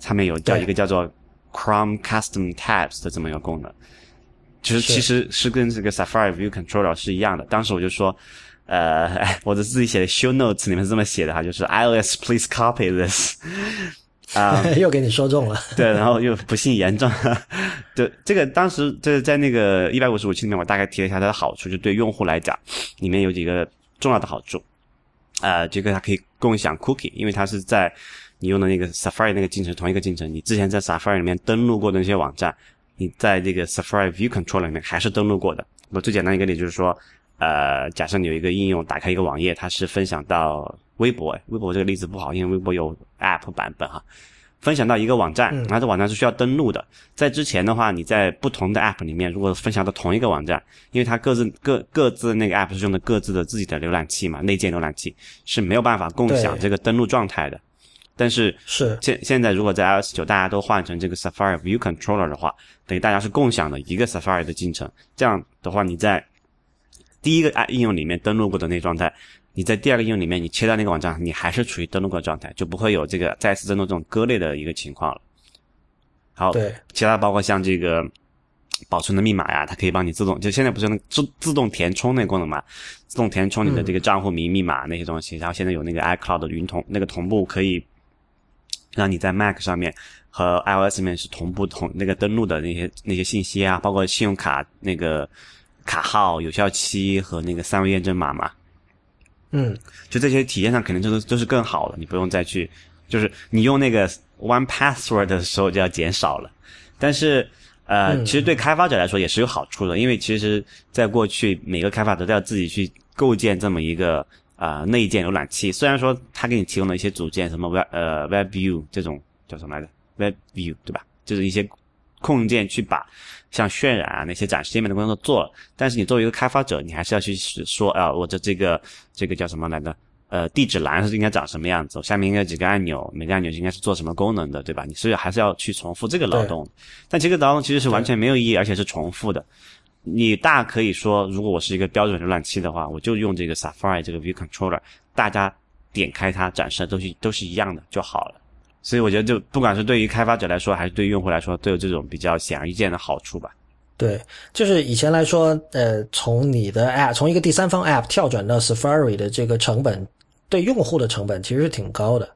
上面有叫一个叫做 Chrome Custom Tabs 的这么一个功能，其实是其实是跟这个 Safari View Controller 是一样的。当时我就说。呃，哎 我的自己写的 show notes 里面是这么写的哈，就是 iOS please copy this，啊、又给你说中了。对，然后又不幸言中。对，这个当时就是在那个一百五十五期里面，我大概提了一下它的好处，就对用户来讲，里面有几个重要的好处。呃，这个它可以共享 cookie，因为它是在你用的那个 Safari 那个进程同一个进程，你之前在 Safari 里面登录过的那些网站，你在这个 Safari View Controller 里面还是登录过的。我最简单一个例子就是说，呃，假设你有一个应用打开一个网页，它是分享到微博，微博这个例子不好，因为微博有 App 版本哈。分享到一个网站，然后这网站是需要登录的。在之前的话，你在不同的 App 里面，如果分享到同一个网站，因为它各自各各自那个 App 是用的各自的自己的浏览器嘛，内建浏览器是没有办法共享这个登录状态的。但是是现现在如果在 iOS 九大家都换成这个 Safari View Controller 的话，等于大家是共享的一个 Safari 的进程。这样的话，你在第一个 App 应用里面登录过的那个状态，你在第二个应用里面你切到那个网站，你还是处于登录过的状态，就不会有这个再次登录这种割裂的一个情况了。好，对，其他包括像这个保存的密码呀，它可以帮你自动，就现在不是那自自动填充那功能嘛，自动填充你的这个账户名、密码那些东西，然后现在有那个 iCloud 的云同那个同步，可以让你在 Mac 上面和 iOS 上面是同步同那个登录的那些那些信息啊，包括信用卡那个卡号、有效期和那个三维验证码嘛，嗯，就这些体验上肯定都是都是更好的，你不用再去，就是你用那个 One Password 的时候就要减少了。但是呃，嗯其实对开发者来说也是有好处的，因为其实在过去每个开发者都要自己去构建这么一个啊、呃内建浏览器，虽然说他给你提供了一些组件，什么 Web 呃 Web View 这种叫什么来着？Web View 对吧？就是一些控件去把像渲染啊那些展示界面的工作做了，但是你作为一个开发者，你还是要去说啊、我的这个这个叫什么来着？呃，地址栏是应该长什么样子？下面应该有几个按钮，每个按钮应该是做什么功能的，对吧？你是还是要去重复这个劳动，但这个劳动其实是完全没有意义，而且是重复的。你大可以说，如果我是一个标准浏览器的话，我就用这个 Safari 这个 View Controller，大家点开它展示的都是都是一样的就好了。所以我觉得，就不管是对于开发者来说，还是对于用户来说，都有这种比较显而易见的好处吧。对，就是以前来说，呃，从你的 App 从一个第三方 App 跳转到 Safari 的这个成本，对用户的成本其实是挺高的。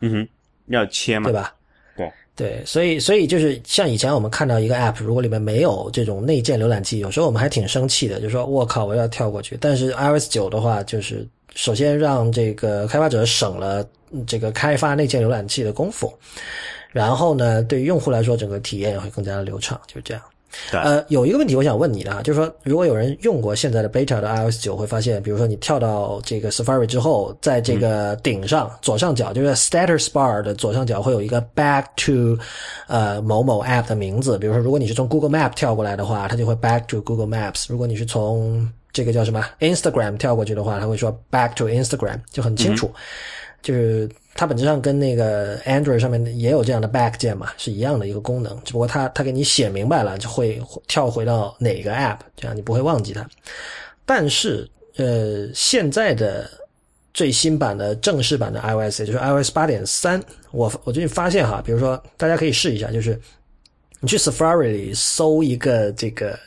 嗯哼，要切嘛，对吧？对对，所以所以就是像以前我们看到一个 App，如果里面没有这种内建浏览器，有时候我们还挺生气的，就说我靠，我要跳过去。但是 iOS 九的话，就是首先让这个开发者省了这个开发内建浏览器的功夫，然后呢，对于用户来说，整个体验也会更加的流畅，就是这样。呃，有一个问题我想问你的啊，就是说，如果有人用过现在的 beta 的 iOS 九，会发现，比如说你跳到这个 Safari 之后，在这个顶上左上角，就是 Status Bar 的左上角会有一个 Back to 呃某某 App 的名字。比如说，如果你是从 Google Map 跳过来的话，它就会 Back to Google Maps；如果你是从这个叫什么 Instagram 跳过去的话，它会说 Back to Instagram，就很清楚，就是。它本质上跟那个 Android 上面也有这样的 Back 键嘛，是一样的一个功能，只不过它它给你写明白了，就会跳回到哪个 App，这样你不会忘记它。但是，呃，现在的最新版的正式版的 iOS，也就是 iOS 八点三，我我最近发现哈，比如说大家可以试一下，就是你去 Safari 里搜一个这个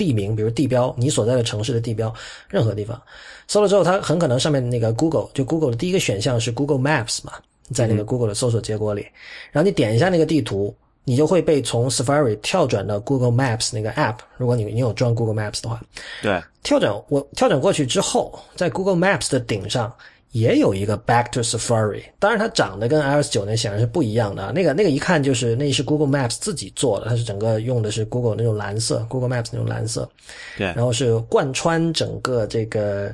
地名，比如地标，你所在的城市的地标，任何地方。搜了之后，它很可能上面那个 Google 就 Google 的第一个选项是 Google Maps 嘛，在那个 Google 的搜索结果里，然后你点一下那个地图，你就会被从 Safari 跳转到 Google Maps 那个 App。如果你你有装 Google Maps 的话，对，跳转我跳转过去之后，在 Google Maps 的顶上。也有一个 Back to Safari，当然它长得跟 iOS 九那显然是不一样的。那个那个一看就是那是 Google Maps 自己做的，它是整个用的是 Google 那种蓝色，Google Maps 那种蓝色。对，然后是贯穿整个这个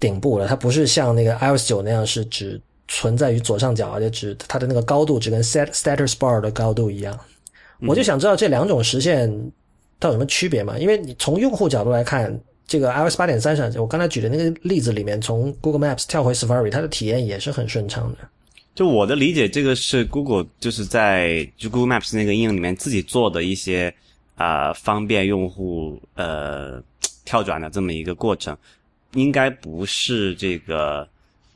顶部的，它不是像那个 iOS 九那样是只存在于左上角，而且只它的那个高度只跟 Set Status Bar 的高度一样。我就想知道这两种实现它有什么区别嘛？因为你从用户角度来看。这个 iOS 八点三上，我刚才举的那个例子里面，从 Google Maps 跳回 Safari，它的体验也是很顺畅的。就我的理解，这个是 Google 就是在就 Google Maps 那个应用里面自己做的一些啊方便用户呃跳转的这么一个过程，应该不是这个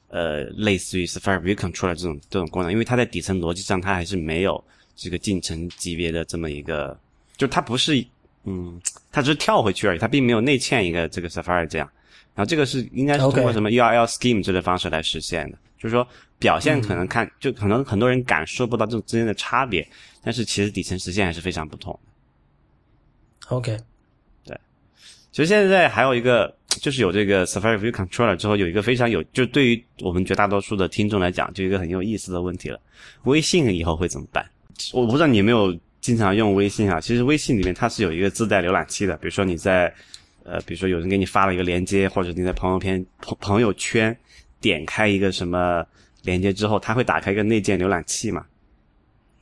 呃类似于 Safari View Control 这种这种功能，因为它在底层逻辑上它还是没有这个进程级别的这么一个，就它不是。嗯，它只是跳回去而已，它并没有内嵌一个这个 Safari 这样。然后这个是应该是通过什么 URL Scheme 这类方式来实现的，就是说表现可能看就可能很多人感受不到这种之间的差别，但是其实底层实现还是非常不同的。OK，对。其实现在还有一个就是有这个 Safari View Controller 之后，有一个非常有就对于我们绝大多数的听众来讲，就一个很有意思的问题了：微信以后会怎么办？我不知道你有没有。经常用微信啊，其实微信里面它是有一个自带浏览器的。比如说你在，呃，比如说有人给你发了一个链接，或者你在朋友圈朋朋友圈点开一个什么链接之后，它会打开一个内建浏览器嘛？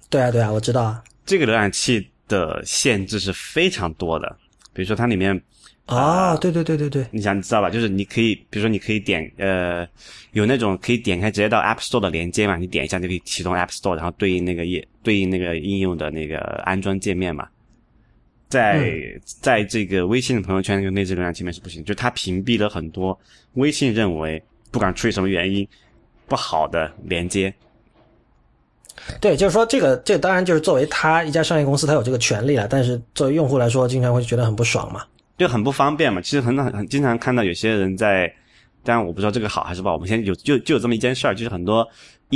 对啊，对啊，我知道啊。这个浏览器的限制是非常多的，比如说它里面。啊，对对对对对，你想你知道吧？就是你可以，比如说你可以点，呃，有那种可以点开直接到 App Store 的连接嘛？你点一下就可以启动 App Store，然后对应那个页，对应那个应用的那个安装界面嘛。在在这个微信的朋友圈那个内置浏览界面是不行，就它屏蔽了很多微信认为不管出于什么原因不好的连接。对，就是说这个，这当然就是作为他一家商业公司，他有这个权利了，但是作为用户来说，经常会觉得很不爽嘛。就很不方便嘛，其实很很经常看到有些人在，当然我不知道这个好还是不好。我们现在有就就有这么一件事儿，就是很多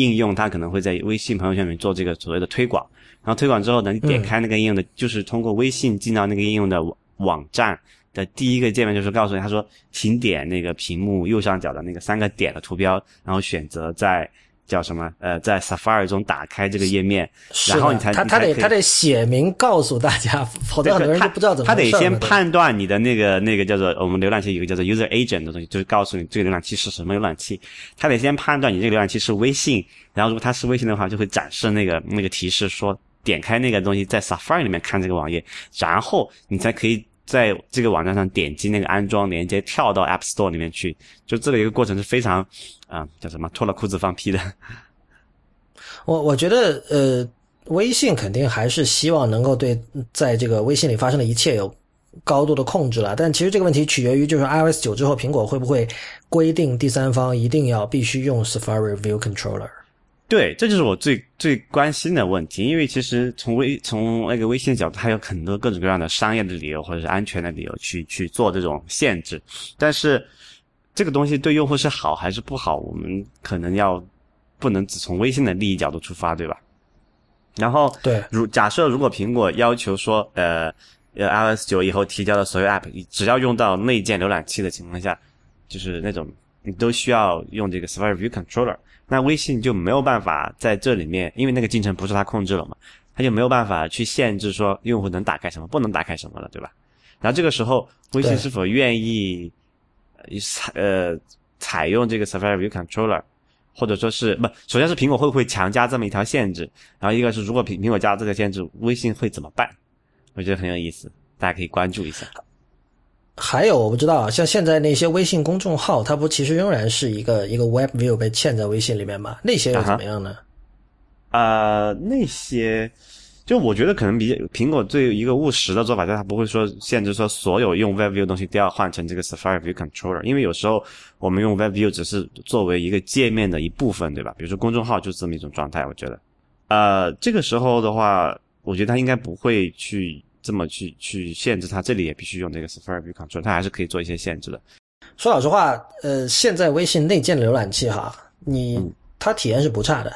应用它可能会在微信朋友圈里面做这个所谓的推广，然后推广之后呢，你点开那个应用的，就是通过微信进到那个应用的网站的第一个界面，就是告诉你，他说，请点那个屏幕右上角的那个三个点的图标，然后选择在。叫什么？呃，在 Safari 中打开这个页面，然后你才他他得他得写明告诉大家，否则很多人就不知道怎么。他得先判断你的那个那个叫做我们浏览器有个叫做 User Agent 的东西，就是告诉你这个浏览器是什么浏览器。他得先判断你这个浏览器是微信，然后如果它是微信的话，就会展示那个那个提示说点开那个东西在 Safari 里面看这个网页，然后你才可以。在这个网站上点击那个安装连接，跳到 App Store 里面去，就这个一个过程是非常啊，叫什么脱了裤子放屁的。我我觉得呃，微信肯定还是希望能够对在这个微信里发生的一切有高度的控制了，但其实这个问题取决于就是 iOS 九之后，苹果会不会规定第三方一定要必须用 Safari View Controller。对，这就是我最最关心的问题，因为其实从微从那个微信的角度，它有很多各种各样的商业的理由或者是安全的理由去去做这种限制，但是这个东西对用户是好还是不好，我们可能要不能只从微信的利益角度出发，对吧？然后，对，如假设如果苹果要求说，呃呃，iOS 九以后提交的所有 App，只要用到内建浏览器的情况下，就是那种你都需要用这个 Safari View Controller。那微信就没有办法在这里面，因为那个进程不是它控制了嘛，它就没有办法去限制说用户能打开什么，不能打开什么了，对吧？然后这个时候，微信是否愿意采呃采用这个 Safari View Controller，或者说是不？首先是苹果会不会强加这么一条限制？然后一个是如果苹苹果加这个限制，微信会怎么办？我觉得很有意思，大家可以关注一下。还有我不知道啊，像现在那些微信公众号，它不其实仍然是一个一个 Web View 被嵌在微信里面吗？那些又怎么样呢？啊，那些就我觉得可能比苹果最一个务实的做法，就是它不会说限制说所有用 Web View 的东西都要换成这个 Safari View Controller，因为有时候我们用 Web View 只是作为一个界面的一部分，对吧？比如说公众号就是这么一种状态，我觉得，呃，这个时候的话，我觉得它应该不会去。这么去去限制它，这里也必须用这个 Safari View Control，它还是可以做一些限制的。说老实话，呃，现在微信内建的浏览器哈，你它体验是不差的。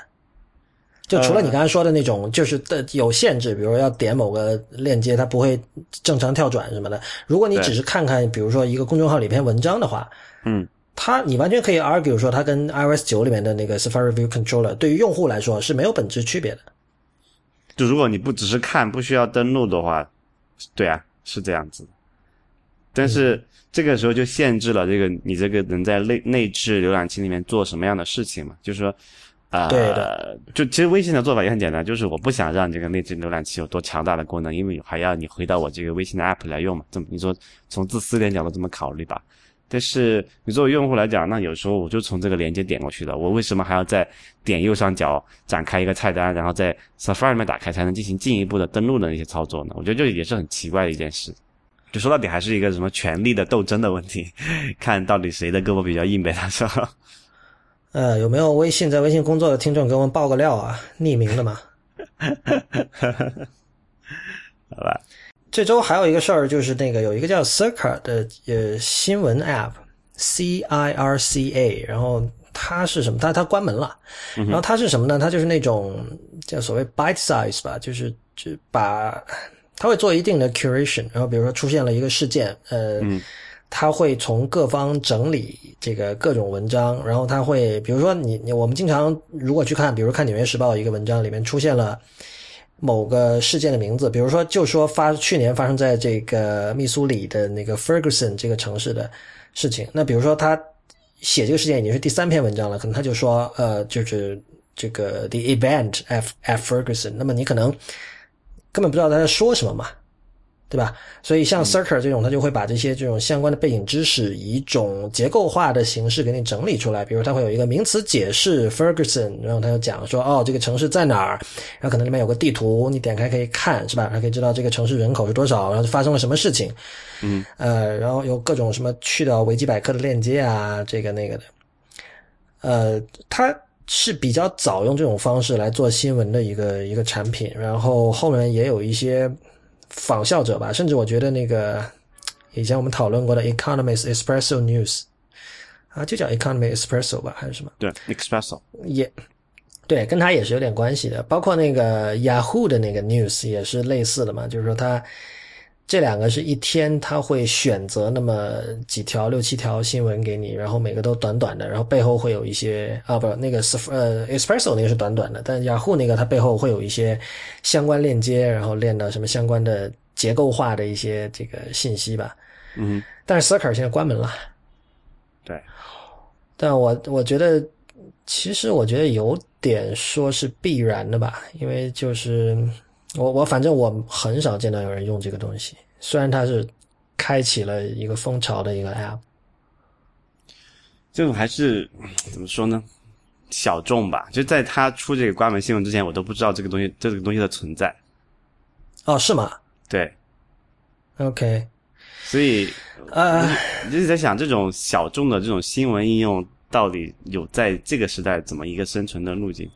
就除了你刚才说的那种，就是的有限制，比如说要点某个链接，它不会正常跳转什么的。如果你只是看看，比如说一个公众号里篇文章的话，嗯，它你完全可以 argue 说它跟 iOS 九里面的那个 Safari View Controller 对于用户来说是没有本质区别的。就如果你不只是看，不需要登录的话。对啊，是这样子，但是这个时候就限制了这个你这个能在内内置浏览器里面做什么样的事情嘛？就是说，啊，就其实微信的做法也很简单，就是我不想让这个内置浏览器有多强大的功能，因为还要你回到我这个微信的 app 来用嘛。这么你说从自私点角度这么考虑吧？但是你作为用户来讲，那有时候我就从这个连接点过去的，我为什么还要再点右上角展开一个菜单，然后在 Safari 里面打开才能进行进一步的登录的那些操作呢？我觉得这也是很奇怪的一件事。就说到底还是一个什么权力的斗争的问题，看到底谁的胳膊比较硬呗，他说。呃，有没有微信在微信工作的听众给我们爆个料啊？匿名的嘛。好吧。这周还有一个事儿，就是那个有一个叫 Circa 的呃新闻 App，C I R C A，然后它是什么？它它关门了。然后它是什么呢？它就是那种叫所谓 bite size 吧，就是就把它会做一定的 curation。然后比如说出现了一个事件，呃，它会从各方整理这个各种文章，然后它会比如说你你我们经常如果去看，比如看《纽约时报》一个文章里面出现了。某个事件的名字，比如说，就说发去年发生在这个密苏里的那个 Ferguson 这个城市的事情。那比如说他写这个事件已经是第三篇文章了，可能他就说，呃，就是这个 the event at at Ferguson。那么你可能根本不知道他在说什么嘛。对吧？所以像 Circle 这种，它就会把这些这种相关的背景知识以一种结构化的形式给你整理出来。比如，它会有一个名词解释 Ferguson，然后它就讲说，哦，这个城市在哪儿？然后可能里面有个地图，你点开可以看，是吧？还可以知道这个城市人口是多少，然后发生了什么事情。嗯，呃，然后有各种什么去到维基百科的链接啊，这个那个的。呃，它是比较早用这种方式来做新闻的一个一个产品，然后后面也有一些。仿效者吧，甚至我觉得那个以前我们讨论过的 Economist Espresso News 啊，就叫 Economist Espresso 吧，还是什么？对，Espresso 也对，跟他也是有点关系的。包括那个 Yahoo 的那个 News 也是类似的嘛，就是说它这两个是一天他会选择那么几条六七条新闻给你，然后每个都短短的，然后背后会有一些啊，不，那个是呃 Espresso 那个是短短的，但 Yahoo 那个它背后会有一些相关链接，然后链到什么相关的结构化的一些这个信息吧。嗯，但是 Circle 现在关门了。对，但我我觉得其实我觉得有点说是必然的吧，因为就是。我我反正我很少见到有人用这个东西，虽然它是开启了一个风潮的一个 app，这种还是怎么说呢？小众吧。就在他出这个关门新闻之前，我都不知道这个东西这个东西的存在。哦，是吗？对。OK。所以呃，就是在想这种小众的这种新闻应用，到底有在这个时代怎么一个生存的路径？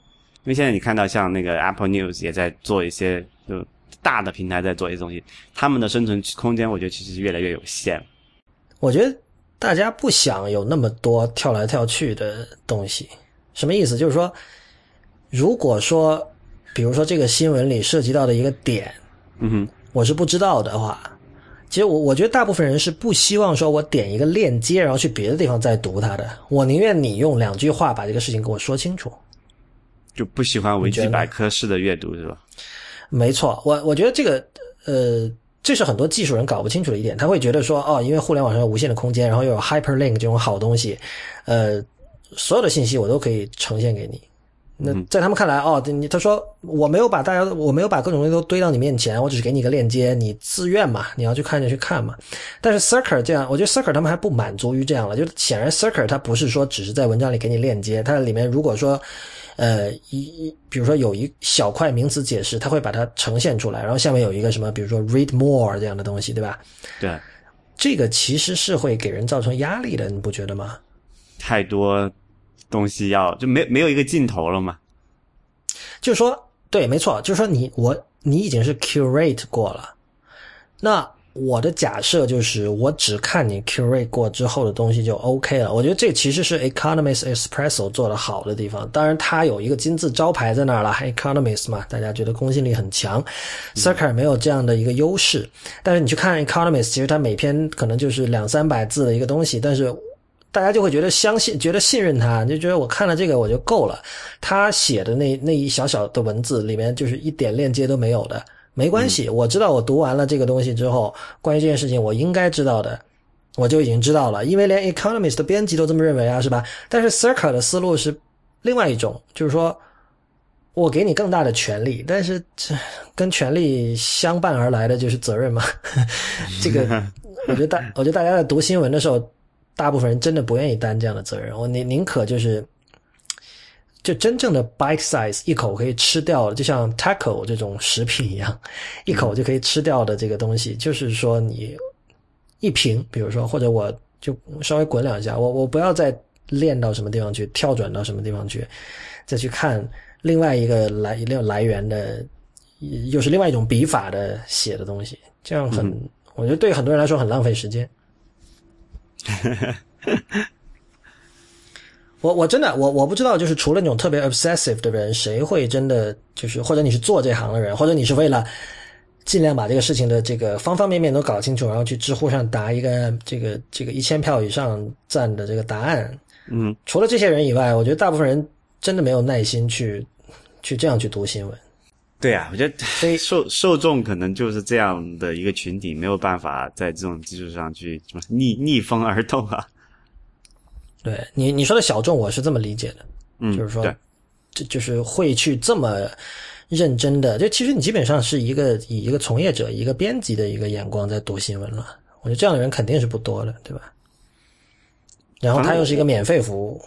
为现在你看到像那个 Apple News 也在做一些就大的平台在做一些东西，他们的生存空间我觉得其实是越来越有限。我觉得大家不想有那么多跳来跳去的东西，什么意思？就是说，如果说，比如说这个新闻里涉及到的一个点，嗯哼，我是不知道的话，其实我我觉得大部分人是不希望说我点一个链接，然后去别的地方再读它的。我宁愿你用两句话把这个事情给我说清楚。就不喜欢维基百科式的阅读是吧？没错，我我觉得这个呃，这是很多技术人搞不清楚的一点。他会觉得说，哦，因为互联网上有无限的空间，然后又有 hyperlink 这种好东西，呃，所有的信息我都可以呈现给你。那在他们看来，哦，你他说我没有把大家，我没有把各种东西都堆到你面前，我只是给你一个链接，你自愿嘛，你要去看就去看嘛。但是 Circle 这样，我觉得 Circle 他们还不满足于这样了，就显然 Circle 它不是说只是在文章里给你链接，它里面如果说。呃，一一，比如说有一小块名词解释，它会把它呈现出来，然后下面有一个什么，比如说 read more 这样的东西，对吧？对，这个其实是会给人造成压力的，你不觉得吗？太多东西要就没没有一个尽头了嘛？就是说，对，没错，就是说你我你已经是 curate 过了，那。我的假设就是，我只看你 curate 过之后的东西就 OK 了。我觉得这其实是 Economist Espresso 做的好的地方。当然，它有一个金字招牌在那儿了，Economist 嘛，大家觉得公信力很强。Circa 没有这样的一个优势。但是你去看 Economist，其实它每篇可能就是两三百字的一个东西，但是大家就会觉得相信，觉得信任他，就觉得我看了这个我就够了。他写的那那一小小的文字里面，就是一点链接都没有的。没关系，我知道我读完了这个东西之后，关于这件事情我应该知道的，我就已经知道了，因为连 Economist 的编辑都这么认为啊，是吧？但是 Circa 的思路是另外一种，就是说我给你更大的权利，但是这 跟权利相伴而来的就是责任嘛。这个 我觉得大，我觉得大家在读新闻的时候，大部分人真的不愿意担这样的责任，我宁宁可就是。就真正的 bite size，一口可以吃掉，就像 taco 这种食品一样，一口就可以吃掉的这个东西，就是说你一瓶，比如说，或者我就稍微滚两下，我我不要再练到什么地方去，跳转到什么地方去，再去看另外一个来另来源的，又是另外一种笔法的写的东西，这样很，我觉得对很多人来说很浪费时间。我我真的我我不知道，就是除了那种特别 obsessive 的人，谁会真的就是，或者你是做这行的人，或者你是为了尽量把这个事情的这个方方面面都搞清楚，然后去知乎上答一个这个这个一千票以上赞的这个答案。嗯，除了这些人以外，我觉得大部分人真的没有耐心去去这样去读新闻。对啊，我觉得受受众可能就是这样的一个群体，没有办法在这种基础上去什么逆逆风而动啊。对你你说的小众，我是这么理解的，嗯，就是说，这就是会去这么认真的，就其实你基本上是一个以一个从业者、一个编辑的一个眼光在读新闻了。我觉得这样的人肯定是不多的，对吧？然后他又是一个免费服务。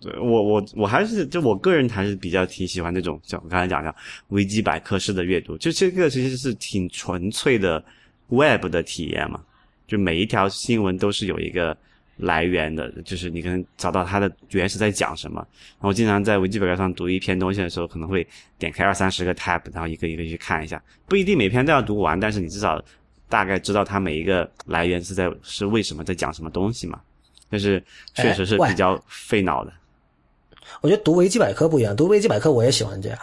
对我我我还是就我个人还是比较挺喜欢那种像我刚才讲的维基百科式的阅读，就这个其实是挺纯粹的 Web 的体验嘛，就每一条新闻都是有一个。来源的，就是你可能找到它的原始在讲什么。然后经常在维基百科上读一篇东西的时候，可能会点开二三十个 tab，然后一个一个去看一下。不一定每篇都要读完，但是你至少大概知道它每一个来源是在是为什么在讲什么东西嘛。但是确实是比较费脑的。我觉得读维基百科不一样，读维基百科我也喜欢这样。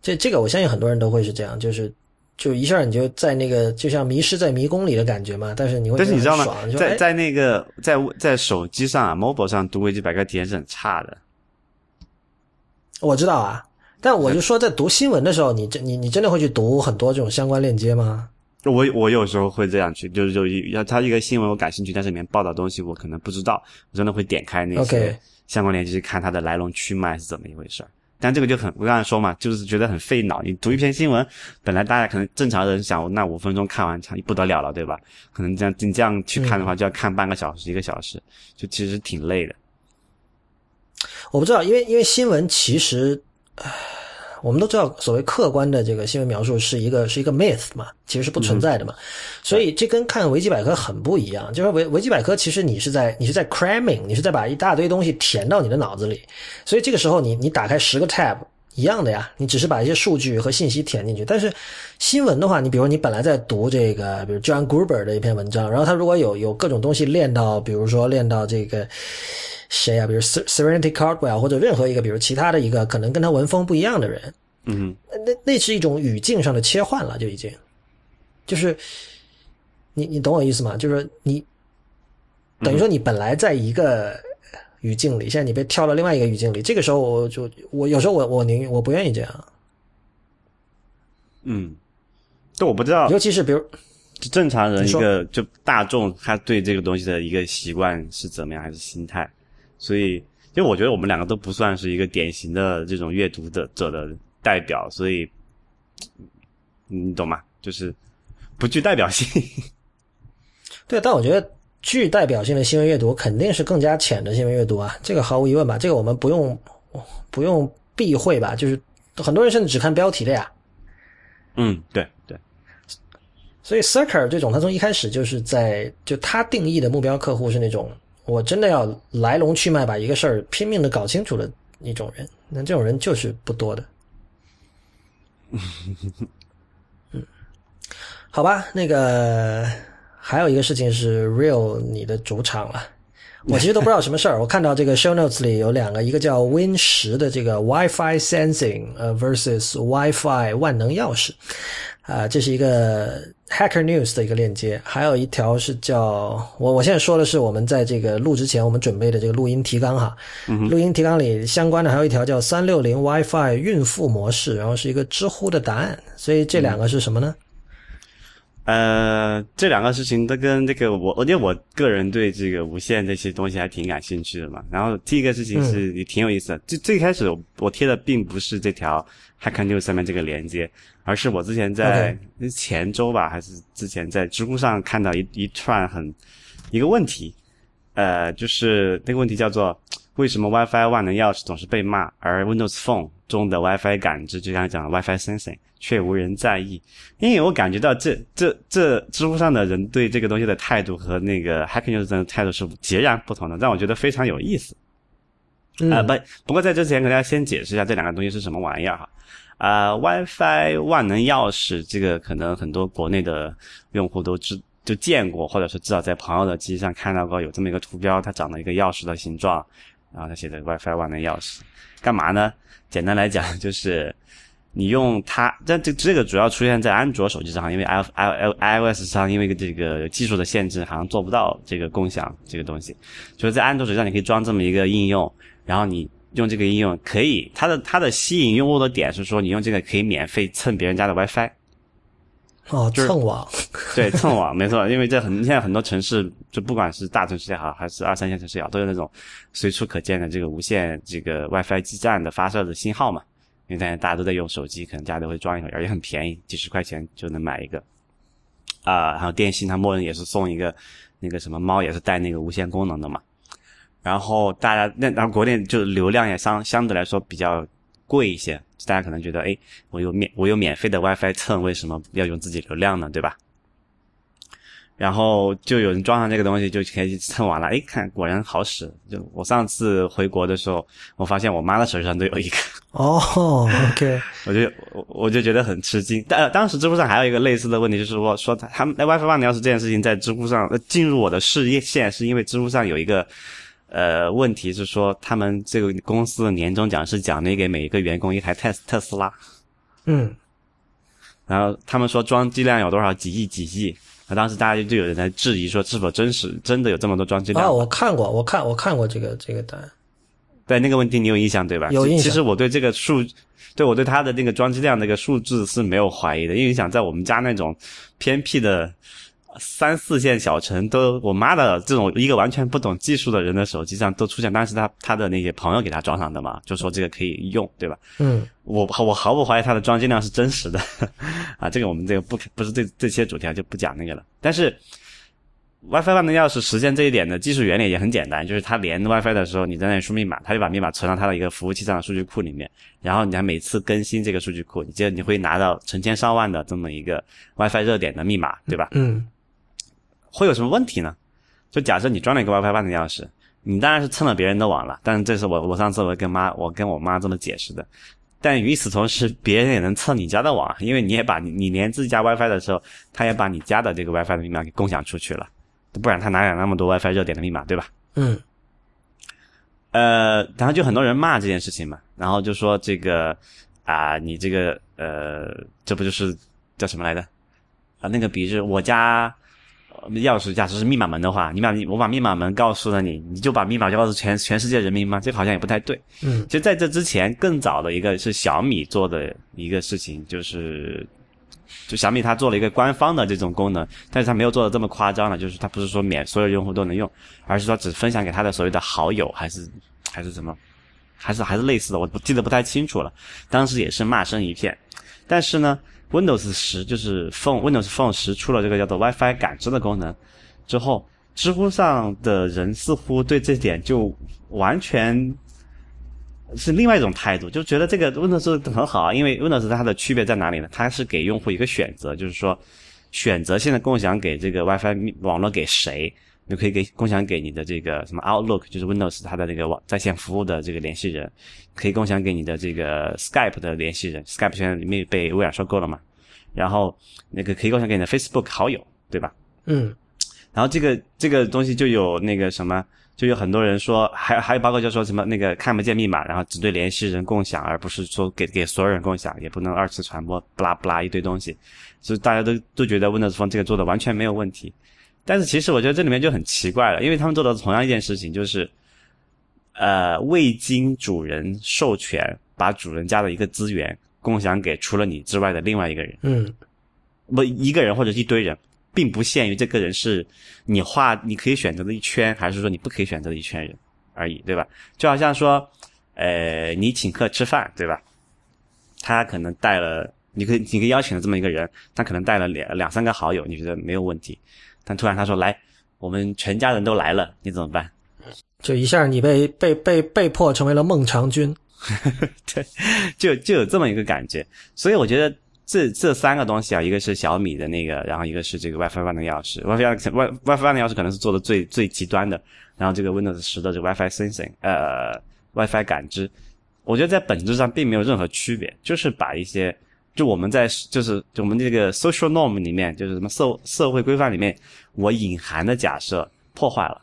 这这个我相信很多人都会是这样，就是。就一下你就在那个就像迷失在迷宫里的感觉嘛，但是你会但是你知道吗？在在那个在在手机上啊，mobile 上读维基百科体验是很差的。我知道啊，但我就说在读新闻的时候，你真你你真的会去读很多这种相关链接吗？我我有时候会这样去，就是就要他一个新闻我感兴趣，但是里面报道东西我可能不知道，我真的会点开那些相关链接去看它的来龙去脉是怎么一回事儿。但这个就很，我刚才说嘛，就是觉得很费脑。你读一篇新闻，本来大家可能正常人想，那五分钟看完，不得了了，对吧？可能这样你这样去看的话，就要看半个小时、一个小时，就其实挺累的。我不知道，因为因为新闻其实。我们都知道，所谓客观的这个新闻描述是一个是一个 myth 嘛，其实是不存在的嘛，所以这跟看维基百科很不一样。就是维维基百科，其实你是在你是在 cramming，你是在把一大堆东西填到你的脑子里，所以这个时候你你打开十个 tab，一样的呀，你只是把一些数据和信息填进去。但是新闻的话，你比如你本来在读这个，比如 John Gruber 的一篇文章，然后他如果有有各种东西练到，比如说练到这个谁啊，比如 Serenity Cardwell 或者任何一个，比如其他的一个可能跟他文风不一样的人，嗯，那那是一种语境上的切换了，就已经，就是你你懂我意思吗？就是你等于说你本来在一个。语境里，现在你被跳到另外一个语境里，这个时候我就我有时候我我宁我不愿意这样。嗯，这我不知道，尤其是比如正常人一个就大众他对这个东西的一个习惯是怎么样，还是心态？所以，因为我觉得我们两个都不算是一个典型的这种阅读的者的代表，所以你懂吗？就是不具代表性。对，但我觉得。具代表性的新闻阅读肯定是更加浅的新闻阅读啊，这个毫无疑问吧，这个我们不用不用避讳吧，就是很多人甚至只看标题的呀。嗯，对对。所以 c i r c e r 这种，他从一开始就是在就他定义的目标客户是那种我真的要来龙去脉把一个事儿拼命的搞清楚的一种人，那这种人就是不多的。嗯，好吧，那个。还有一个事情是 Real 你的主场了，我其实都不知道什么事儿。我看到这个 Show Notes 里有两个，一个叫 Win 十的这个 WiFi Sensing 呃 versus WiFi 万能钥匙，啊，这是一个 Hacker News 的一个链接。还有一条是叫我我现在说的是我们在这个录之前我们准备的这个录音提纲哈，录音提纲里相关的还有一条叫三六零 WiFi 孕妇模式，然后是一个知乎的答案。所以这两个是什么呢？呃，这两个事情都跟这个我，我觉得我个人对这个无线这些东西还挺感兴趣的嘛。然后第一个事情是也挺有意思的，最最开始我贴的并不是这条 Hacker News 上面这个连接，而是我之前在前周吧，还是之前在知乎上看到一一串很一个问题，呃，就是那个问题叫做为什么 WiFi 万能钥匙总是被骂，而 Windows Phone 中的 WiFi 感知，就像讲的 WiFi Sensing。却无人在意，因为我感觉到这这这知乎上的人对这个东西的态度和那个 Hacking News 的态度是截然不同的，让我觉得非常有意思。啊不，不过在这之前，给大家先解释一下这两个东西是什么玩意儿哈。啊，WiFi 万能钥匙，这个可能很多国内的用户都知就见过，或者是至少在朋友的机上看到过有这么一个图标，它长了一个钥匙的形状，然后它写的 WiFi 万能钥匙，干嘛呢？简单来讲就是。你用它，但这这个主要出现在安卓手机上，因为 i i i o s 上因为这个技术的限制，好像做不到这个共享这个东西。就是在安卓手机上，你可以装这么一个应用，然后你用这个应用，可以它的它的吸引用户的点是说，你用这个可以免费蹭别人家的 WiFi。哦，蹭网。对，蹭网，没错，因为这很现在很多城市，就不管是大城市也好，还是二三线城市也好，都有那种随处可见的这个无线这个 WiFi 基站的发射的信号嘛。因为大家大家都在用手机，可能大家里会装一个，而且很便宜，几十块钱就能买一个。啊，然后电信它默认也是送一个那个什么猫，也是带那个无线功能的嘛。然后大家那然后国内就流量也相相对来说比较贵一些，大家可能觉得，哎，我有免我有免费的 WiFi 蹭，为什么要用自己流量呢？对吧？然后就有人装上这个东西就可以蹭网了，哎，看果然好使。就我上次回国的时候，我发现我妈的手机上都有一个。哦，OK，我就我我就觉得很吃惊。但当时知乎上还有一个类似的问题，就是说说他他们那 WiFi 万能钥匙这件事情在知乎上进入我的视野线，是因为知乎上有一个呃问题是说他们这个公司的年终奖是奖励给每一个员工一台特特斯拉。嗯，然后他们说装机量有多少几亿几亿。那当时大家就有人在质疑说，是否真实真的有这么多装机量？啊，我看过，我看我看过这个这个答案。对那个问题你有印象对吧？有印象。其实我对这个数，对我对它的那个装机量那个数字是没有怀疑的，因为你想在我们家那种偏僻的。三四线小城都，我妈的这种一个完全不懂技术的人的手机上都出现，当时他他的那些朋友给他装上的嘛，就说这个可以用，对吧？嗯，我我毫不怀疑它的装机量是真实的，啊，这个我们这个不不是这这些主题啊就不讲那个了。但是 WiFi 万能钥匙实现这一点的技术原理也很简单，就是它连 WiFi 的时候，你在那里输密码，它就把密码存到它的一个服务器上的数据库里面，然后你还每次更新这个数据库，你接着你会拿到成千上万的这么一个 WiFi 热点的密码，对吧？嗯。会有什么问题呢？就假设你装了一个 WiFi 万能钥匙，你当然是蹭了别人的网了。但是这是我我上次我跟妈我跟我妈这么解释的。但与此同时，别人也能蹭你家的网，因为你也把你你连自己家 WiFi 的时候，他也把你家的这个 WiFi 的密码给共享出去了，不然他哪有那么多 WiFi 热点的密码，对吧？嗯呃，然后就很多人骂这件事情嘛，然后就说这个啊，你这个呃，这不就是叫什么来着？啊，那个比是我家呃钥匙，假设是密码门的话，你把我把密码门告诉了你，你就把密码就告诉全全世界人民吗？这个好像也不太对。嗯其实在这之前，更早的一个是小米做的一个事情，就是就小米它做了一个官方的这种功能，但是它没有做的这么夸张了，就是它不是说免所有用户都能用，而是说只分享给他的所谓的好友，还是还是什么，还是还是类似的，我不记得不太清楚了。当时也是骂声一片，但是呢，Windows 十就是 Phone Windows Phone 十出了这个叫做 WiFi 感知的功能之后，知乎上的人似乎对这点就完全是另外一种态度，就觉得这个 Windows 很好啊，因为 Windows 它的区别在哪里呢？它是给用户一个选择，就是说选择现在共享给这个 WiFi 网络给谁，你可以给共享给你的这个什么 Outlook，就是 Windows 它的那个网在线服务的这个联系人，可以共享给你的这个 Skype 的联系人，Skype 现在没被微软收购了嘛，然后那个可以共享给你的 Facebook 好友，对吧？嗯然后这个这个东西就有那个什么，就有很多人说，还还有包括就说什么那个看不见密码，然后只对联系人共享，而不是说给给所有人共享，也不能二次传播，不拉不拉一堆东西，所以大家都都觉得 Windows Phone 这个做的完全没有问题。但是其实我觉得这里面就很奇怪了，因为他们做的同样一件事情，就是呃未经主人授权，把主人家的一个资源共享给除了你之外的另外一个人。嗯不一个人或者一堆人，并不限于这个人是你画你可以选择的一圈，还是说你不可以选择的一圈人而已，对吧？就好像说，呃，你请客吃饭，对吧？他可能带了，你可以你可以邀请了这么一个人，他可能带了两两三个好友，你觉得没有问题，但突然他说来，我们全家人都来了，你怎么办？就一下你被被被被迫成为了孟尝君。对就就有这么一个感觉，所以我觉得这这三个东西啊，一个是小米的那个，然后一个是这个 WiFi One 的钥匙，WiFi One WiFi One 的钥匙可能是做的最最极端的，然后这个 Windows 十的这个 WiFi Sensing，呃，WiFi 感知，我觉得在本质上并没有任何区别，就是把一些就我们在就是就我们这个 social norm 里面，就是什么社社会规范里面，我隐含的假设破坏了。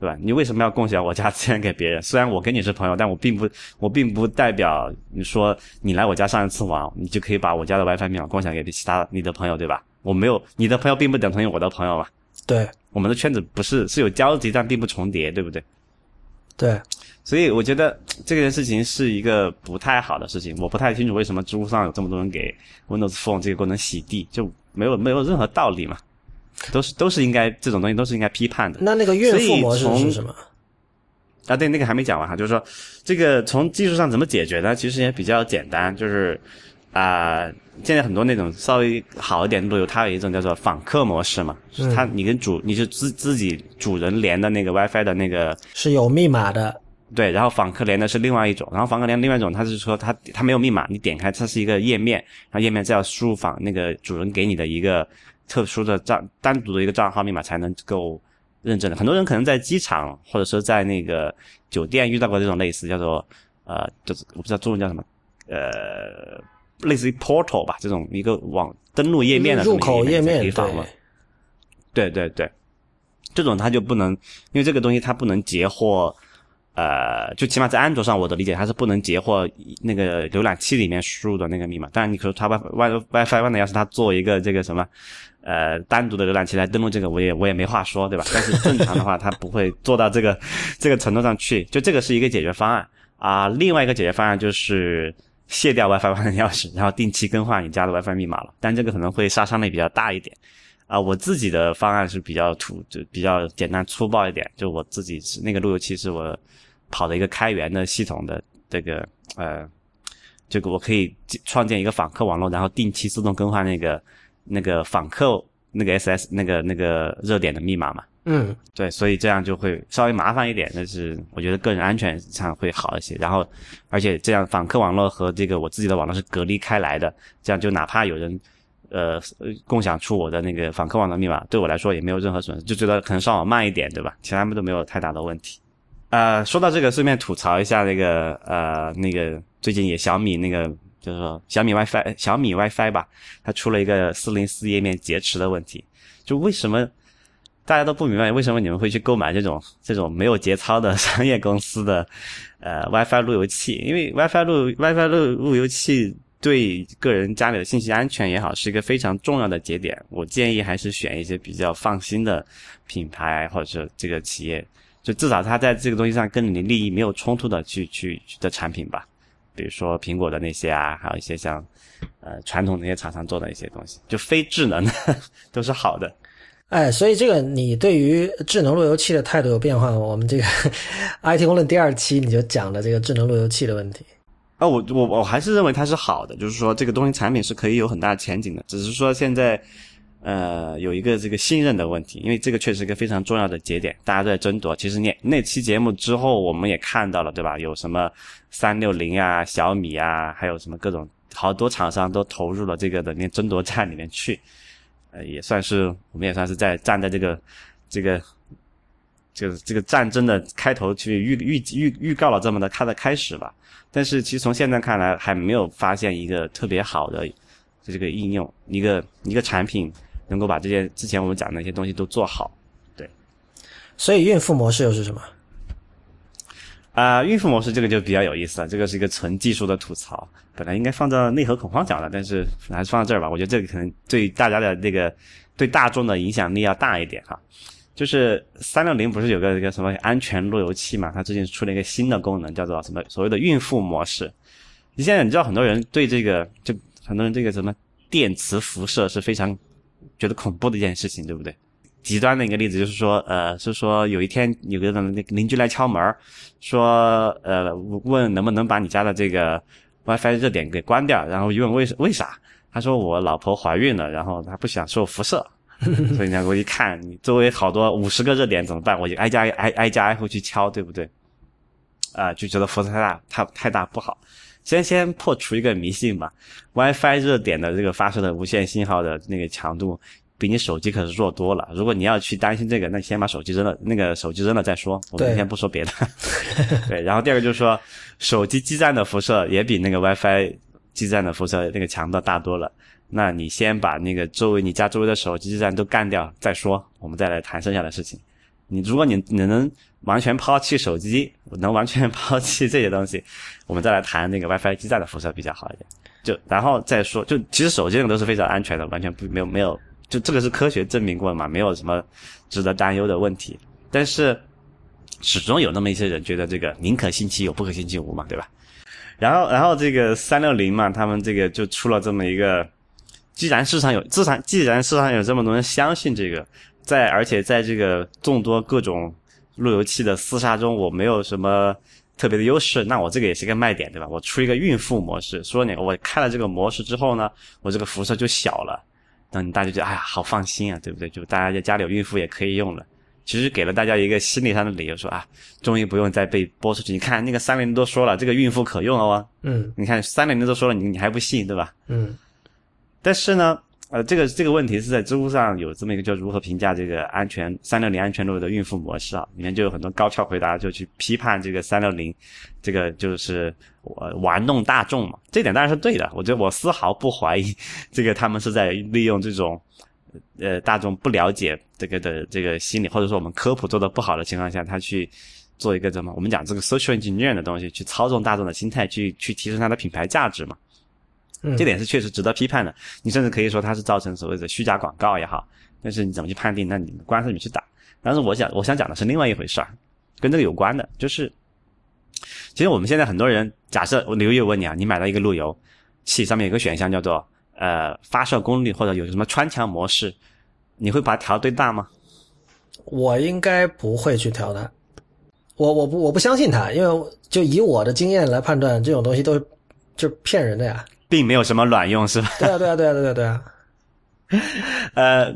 对吧？你为什么要共享我家资源给别人？虽然我跟你是朋友，但我并不，我并不代表你说你来我家上一次网，你就可以把我家的 WiFi 密码共享给其他你的朋友，对吧？我没有，你的朋友并不等同于我的朋友嘛。对我们的圈子不是是有交集，但并不重叠，对不对？对，所以我觉得这件事情是一个不太好的事情。我不太清楚为什么知乎上有这么多人给 Windows Phone 这个功能洗地，就没有没有任何道理嘛。都是都是应该这种东西都是应该批判的。那那个孕妇模式是什么？啊，对，那个还没讲完哈，就是说这个从技术上怎么解决呢？其实也比较简单，就是啊、现在很多那种稍微好一点的路由，它有一种叫做访客模式嘛，嗯它你跟主你是自自己主人连的那个 WiFi 的那个是有密码的。对，然后访客连的是另外一种，然后访客连另外一种，它是说它它没有密码，你点开它是一个页面，然后页面再要输入访那个主人给你的一个特殊的账单独的一个账号密码才能够认证的。很多人可能在机场或者说在那个酒店遇到过这种类似叫做呃，就是我不知道中文叫什么，呃，类似于 portal 吧，这种一个网登录页面的入口页面可以访问对。对对，这种它就不能，因为这个东西它不能截获，呃，就起码在安卓上我的理解，它是不能截获那个浏览器里面输入的那个密码。当然，你说它 WiFi Wi- WiFi One 的要是它做一个这个什么，呃，单独的浏览器来登录这个，我也我也没话说，对吧？但是正常的话，它不会做到这个 这个程度上去。就这个是一个解决方案啊、另外一个解决方案就是。卸掉 WiFi One 的钥匙，然后定期更换你家的 WiFi 密码了，但这个可能会杀伤力比较大一点。啊，我自己的方案是比较土，就比较简单粗暴一点。就我自己是那个路由器是我跑的一个开源的系统的这个呃，这个我可以创建一个访客网络，然后定期自动更换那个那个访客那个 SS 那个那个热点的密码嘛。嗯，对，所以这样就会稍微麻烦一点，但是我觉得个人安全上会好一些。然后，而且这样访客网络和这个我自己的网络是隔离开来的，这样就哪怕有人呃呃共享出我的那个访客网络密码，对我来说也没有任何损失，就觉得可能上网慢一点，对吧？其他们都没有太大的问题。呃，说到这个，顺便吐槽一下那个呃那个最近也小米那个就是说小米 WiFi 小米 WiFi 吧，它出了一个四零四页面劫持的问题，就为什么？大家都不明白为什么你们会去购买这种这种没有节操的 商业公司的呃 WiFi 路由器，因为 WiFi 路 WiFi 路路由器对个人家里的信息安全也好是一个非常重要的节点。我建议还是选一些比较放心的品牌或者这个企业，就至少它在这个东西上跟你利益没有冲突的去去的产品吧。比如说苹果的那些啊，还有一些像呃传统那些厂商做的一些东西，就非智能的 都是好的。哎，所以这个你对于智能路由器的态度有变化吗？我们这个 IT 公论第二期你就讲了这个智能路由器的问题。啊，我我我还是认为它是好的，就是说这个东西产品是可以有很大前景的，只是说现在呃有一个这个信任的问题，因为这个确实一个非常重要的节点，大家都在争夺。其实那那期节目之后，我们也看到了，对吧？有什么三六零啊、小米啊，还有什么各种好多厂商都投入了这个的那争夺战里面去。呃，也算是我们也算是在站在这个这个就是这个战争的开头去预预预预告了这么的它的开始吧。但是其实从现在看来，还没有发现一个特别好的这个应用，一个一个产品能够把这些之前我们讲的那些东西都做好。对，所以孕妇模式又是什么？啊，孕妇模式这个就比较有意思了，这个是一个纯技术的吐槽，本来应该放到内核恐慌讲的，但是还是放到这儿吧。我觉得这个可能对大家的那个对大众的影响力要大一点哈。就是三六零不是有个一个什么安全路由器嘛？它最近出了一个新的功能，叫做什么所谓的孕妇模式。你现在你知道很多人对这个就很多人这个什么电磁辐射是非常觉得恐怖的一件事情，对不对？极端的一个例子就是说，呃，是说有一天有个邻居来敲门，说，呃，问能不能把你家的这个 WiFi 热点给关掉，然后一问为为啥？他说我老婆怀孕了，然后他不想受辐射，所以呢，我一看你周围好多五十个热点怎么办？我就挨家挨挨家挨户去敲，对不对？啊，就觉得辐射太大，太太大不好，先先破除一个迷信吧，WiFi 热点的这个发射的无线信号的那个强度。比你手机可是弱多了。如果你要去担心这个，那你先把手机扔了，那个手机扔了再说。我们先不说别的。对，然后第二个就是说，手机基站的辐射也比那个 WiFi 基站的辐射那个强度大多了。那你先把那个周围你家周围的手机基站都干掉再说，我们再来谈剩下的事情。你如果你你能完全抛弃手机，能完全抛弃这些东西，我们再来谈那个 WiFi 基站的辐射比较好一点。就然后再说，就其实手机那个都是非常安全的，完全不没有没有。就这个是科学证明过的嘛，没有什么值得担忧的问题。但是始终有那么一些人觉得这个宁可信其有，不可信其无嘛，对吧？然后，然后这个三六零嘛，他们这个就出了这么一个，既然市场有，市场既然市场有这么多人相信这个，在而且在这个众多各种路由器的厮杀中，我没有什么特别的优势，那我这个也是个卖点，对吧？我出一个孕妇模式，说你我开了这个模式之后呢，我这个辐射就小了。那你大家觉得哎呀好放心啊，对不对？就大家在家里有孕妇也可以用了。其实给了大家一个心理上的理由，说啊，终于不用再被播出去。你看那个三零零都说了，这个孕妇可用了哦。嗯。你看三零零都说了，你你还不信对吧？嗯。但是呢。呃，这个这个问题是在知乎上有这么一个叫如何评价这个安全三六零安全路由的孕妇模式啊，里面就有很多高票回答，就去批判这个三六零，这个就是我玩弄大众嘛，这点当然是对的，我觉得我丝毫不怀疑这个他们是在利用这种呃大众不了解这个的这个心理，或者说我们科普做的不好的情况下，他去做一个怎么我们讲这个 social engineering 的东西，去操纵大众的心态，去去提升它的品牌价值嘛。这点是确实值得批判的。你甚至可以说它是造成所谓的虚假广告也好，但是你怎么去判定？那你官司你去打。但是我想，我想讲的是另外一回事儿，跟这个有关的，就是其实我们现在很多人，假设我刘烨问你啊，你买到一个路由器，上面有个选项叫做呃发射功率或者有什么穿墙模式，你会把它调最大吗？我应该不会去调它。我我不我不相信它，因为就以我的经验来判断，这种东西都是就是骗人的呀。并没有什么卵用，是吧？对啊，对啊，对啊，对啊，对啊。呃，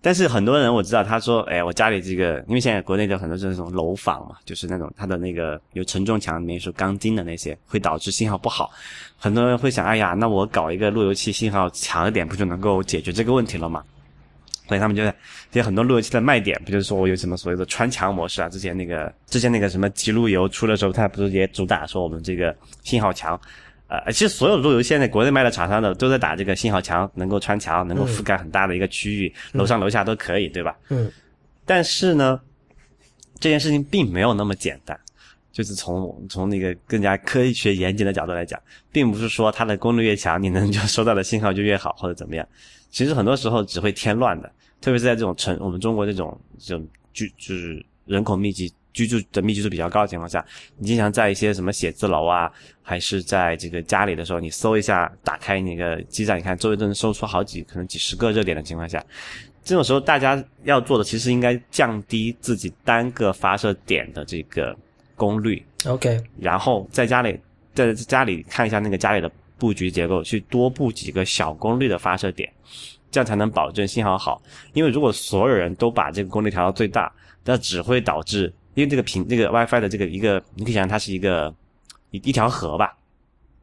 但是很多人我知道，他说：“哎，我家里这个，因为现在国内的很多是那种楼房嘛，就是那种它的那个有承重墙，里面是钢筋的那些，会导致信号不好。很多人会想：哎呀，那我搞一个路由器信号强一点，不就能够解决这个问题了吗？所以他们就其实很多路由器的卖点，不就是说我有什么所谓的穿墙模式啊？之前那个之前那个什么极路由出的时候，它不是也主打说我们这个信号墙？呃，其实所有路由现在国内卖的厂商的都在打这个信号墙，能够穿墙，能够覆盖很大的一个区域，楼上楼下都可以，对吧？嗯。但是呢，这件事情并没有那么简单。就是从从那个更加科学严谨的角度来讲，并不是说它的功率越强，你能就收到的信号就越好或者怎么样。其实很多时候只会添乱的，特别是在这种城，我们中国这种这种就就是人口密集、居住的密集度比较高的情况下，你经常在一些什么写字楼啊，还是在这个家里的时候，你搜一下，打开那个基站，你看周围都能搜出好几可能几十个热点的情况下，这种时候大家要做的其实应该降低自己单个发射点的这个。功率，OK，然后在家里，在家里看一下那个家里的布局结构，去多布几个小功率的发射点，这样才能保证信号好。因为如果所有人都把这个功率调到最大，那只会导致，因为这个频这个 WiFi 的这个一个，你可以想象它是一个一一条河吧，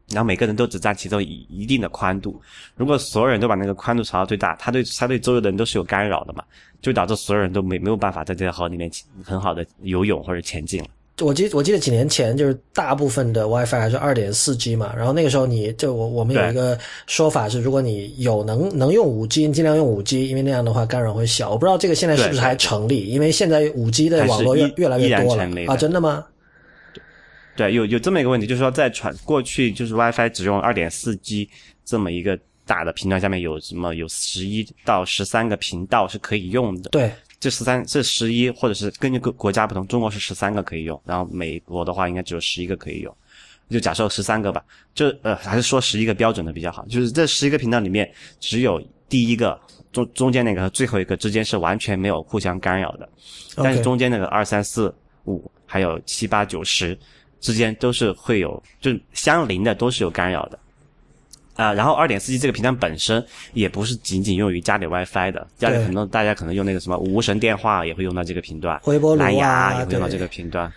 然后每个人都只占其中一一定的宽度。如果所有人都把那个宽度调到最大，它对它对周围的人都是有干扰的嘛，就导致所有人都没没有办法在这条河里面很好的游泳或者前进了。我记我记得几年前就是大部分的 WiFi 还是二点四 G 嘛，然后那个时候你就我我们有一个说法是，如果你有能能用五 G，尽量用五 G，因为那样的话干扰会小。我不知道这个现在是不是还成立，因为现在五 G 的网络越越来越多了啊，真的吗？对，有有这么一个问题，就是说在传过去就是 WiFi 只用二点四 G 这么一个大的频段下面有什么有十一到十三个频道是可以用的。对。这十三，这十一，或者是根据各国家不同，中国是十三个可以用，然后美国的话应该只有十一个可以用，就假设十三个吧，就呃还是说十一个标准的比较好，就是这十一个频道里面只有第一个中中间那个和最后一个之间是完全没有互相干扰的，但是中间那个二三四五还有七八九十之间都是会有，就相邻的都是有干扰的。啊，然后二点四 G 这个频段本身也不是仅仅用于家里 WiFi 的，家里很多大家可能用那个什么无绳电话也会用到这个频段，微波炉蓝牙也会用到这个频段，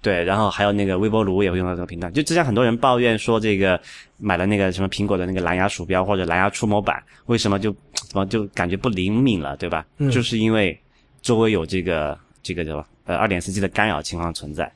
对，然后还有那个微波炉也会用到这个频段。就之前很多人抱怨说，这个买了那个什么苹果的那个蓝牙鼠标或者蓝牙触摸板，为什么就怎么就感觉不灵敏了，对吧？就是因为周围有这个这个什么呃二点四 G 的干扰情况存在，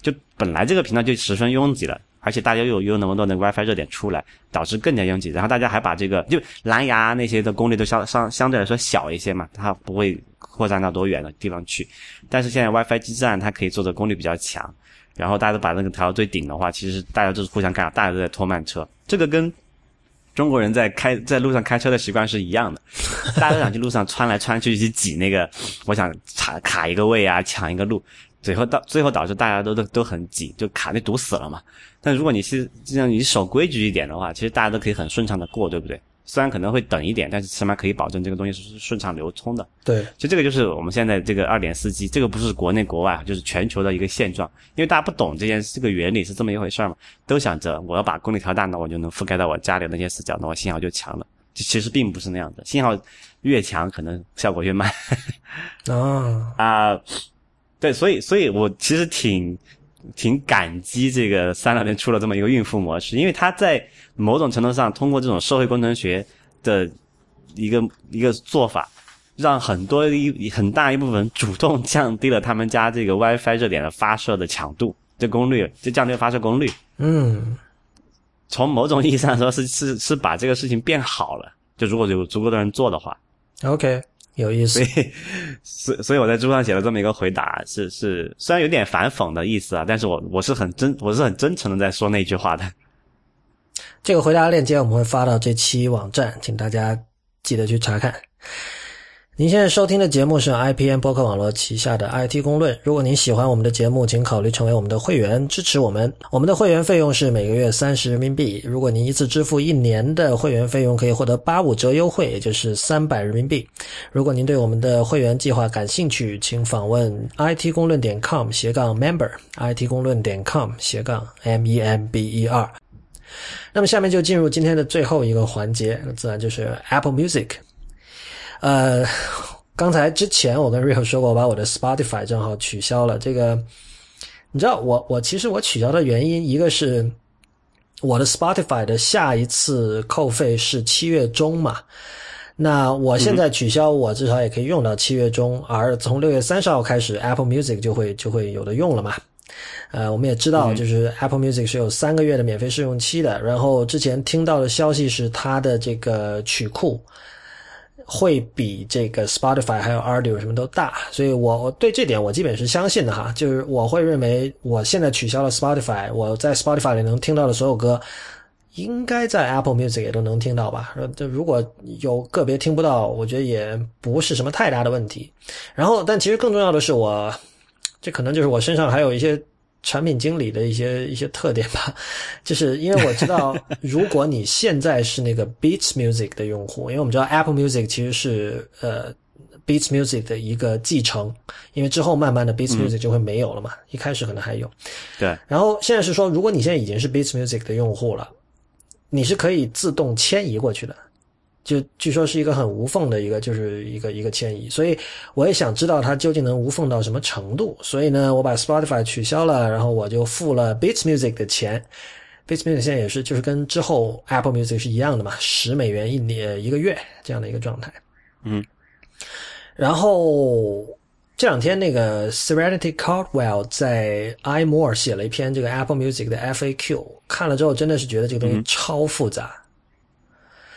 就本来这个频段就十分拥挤了。而且大家又有那么多的 WiFi 热点出来，导致更加拥挤。然后大家还把这个就蓝牙那些的功率都相相相对来说小一些嘛，它不会扩散到多远的地方去。但是现在 WiFi 基站它可以做的功率比较强，然后大家都把那个调到最顶的话，其实大家就是互相干扰，大家都在拖慢车。这个跟中国人在开在路上开车的习惯是一样的，大家都想去路上穿来穿去去挤那个，我想卡卡一个位啊，抢一个路。最后到最后导致大家都都都很挤，就卡那堵死了嘛。但如果你是这样，你守规矩一点的话，其实大家都可以很顺畅的过，对不对？虽然可能会等一点，但是起码可以保证这个东西是顺畅流通的。对，其实这个就是我们现在这个二点四 G，这个不是国内国外，就是全球的一个现状。因为大家不懂这件这个原理是这么一回事嘛，都想着我要把功率调大，那我就能覆盖到我家里那些死角，那我信号就强了。其实并不是那样的，信号越强，可能效果越慢。啊 啊。对，所以，所以我其实挺挺感激这个三六零出了这么一个孕妇模式，因为它在某种程度上通过这种社会工程学的一个一个做法，让很多一很大一部分主动降低了他们家这个 WiFi 热点的发射的强度、这功率，就降低了发射功率。嗯，从某种意义上说，是是是把这个事情变好了。就如果有足够的人做的话，OK。有意思，所以，所所以我在书上写了这么一个回答，是是，虽然有点反讽的意思啊，但是我我是很真，我是很真诚的在说那句话的。这个回答链接我们会发到这期网站，请大家记得去查看。您现在收听的节目是 IPN 播客网络旗下的 IT 公论。如果您喜欢我们的节目，请考虑成为我们的会员，支持我们。我们的会员费用是每个月三十人民币。如果您一次支付一年的会员费用，可以获得八五折优惠，也就是三百人民币。如果您对我们的会员计划感兴趣，请访问 IT 公论点 com 斜杠 member，IT 公论点 com 斜杠 m e m b e r。那么下面就进入今天的最后一个环节，那自然就是 Apple Music。呃，刚才之前我跟 Rio 说过，我把我的 Spotify 账号取消了。这个你知道，我我其实我取消的原因，一个是我的 Spotify 的下一次扣费是七月中嘛，那我现在取消，我至少也可以用到七月中，而从六月三十号开始，Apple Music 就会就会有的用了嘛。呃，我们也知道，就是 Apple Music 是有三个月的免费试用期的。然后之前听到的消息是，它的这个曲库会比这个 Spotify 还有 Audio 什么都大，所以我我对这点我基本是相信的哈。就是我会认为，我现在取消了 Spotify，我在 Spotify 里能听到的所有歌。应该在 Apple Music 也都能听到吧？这如果有个别听不到，我觉得也不是什么太大的问题。然后，但其实更重要的是，我这可能就是我身上还有一些产品经理的一些 一些特点吧。就是因为我知道，如果你现在是那个 Beats Music 的用户，因为我们知道 Apple Music 其实是呃 Beats Music 的一个继承，因为之后慢慢的 Beats Music 就会没有了嘛。一开始可能还有。对。然后现在是说，如果你现在已经是 Beats Music 的用户了。你是可以自动迁移过去的，就据说是一个很无缝的一个，就是一个一个迁移。所以我也想知道它究竟能无缝到什么程度。所以呢，我把 Spotify 取消了，然后我就付了 Beats Music 的钱。Beats Music 现在也是就是跟之后 Apple Music 是一样的嘛，十美元一年一个月这样的一个状态。嗯，然后。这两天，那个 Serenity Caldwell 在 iMore 写了一篇这个 Apple Music 的 FAQ，看了之后真的是觉得这个东西超复杂。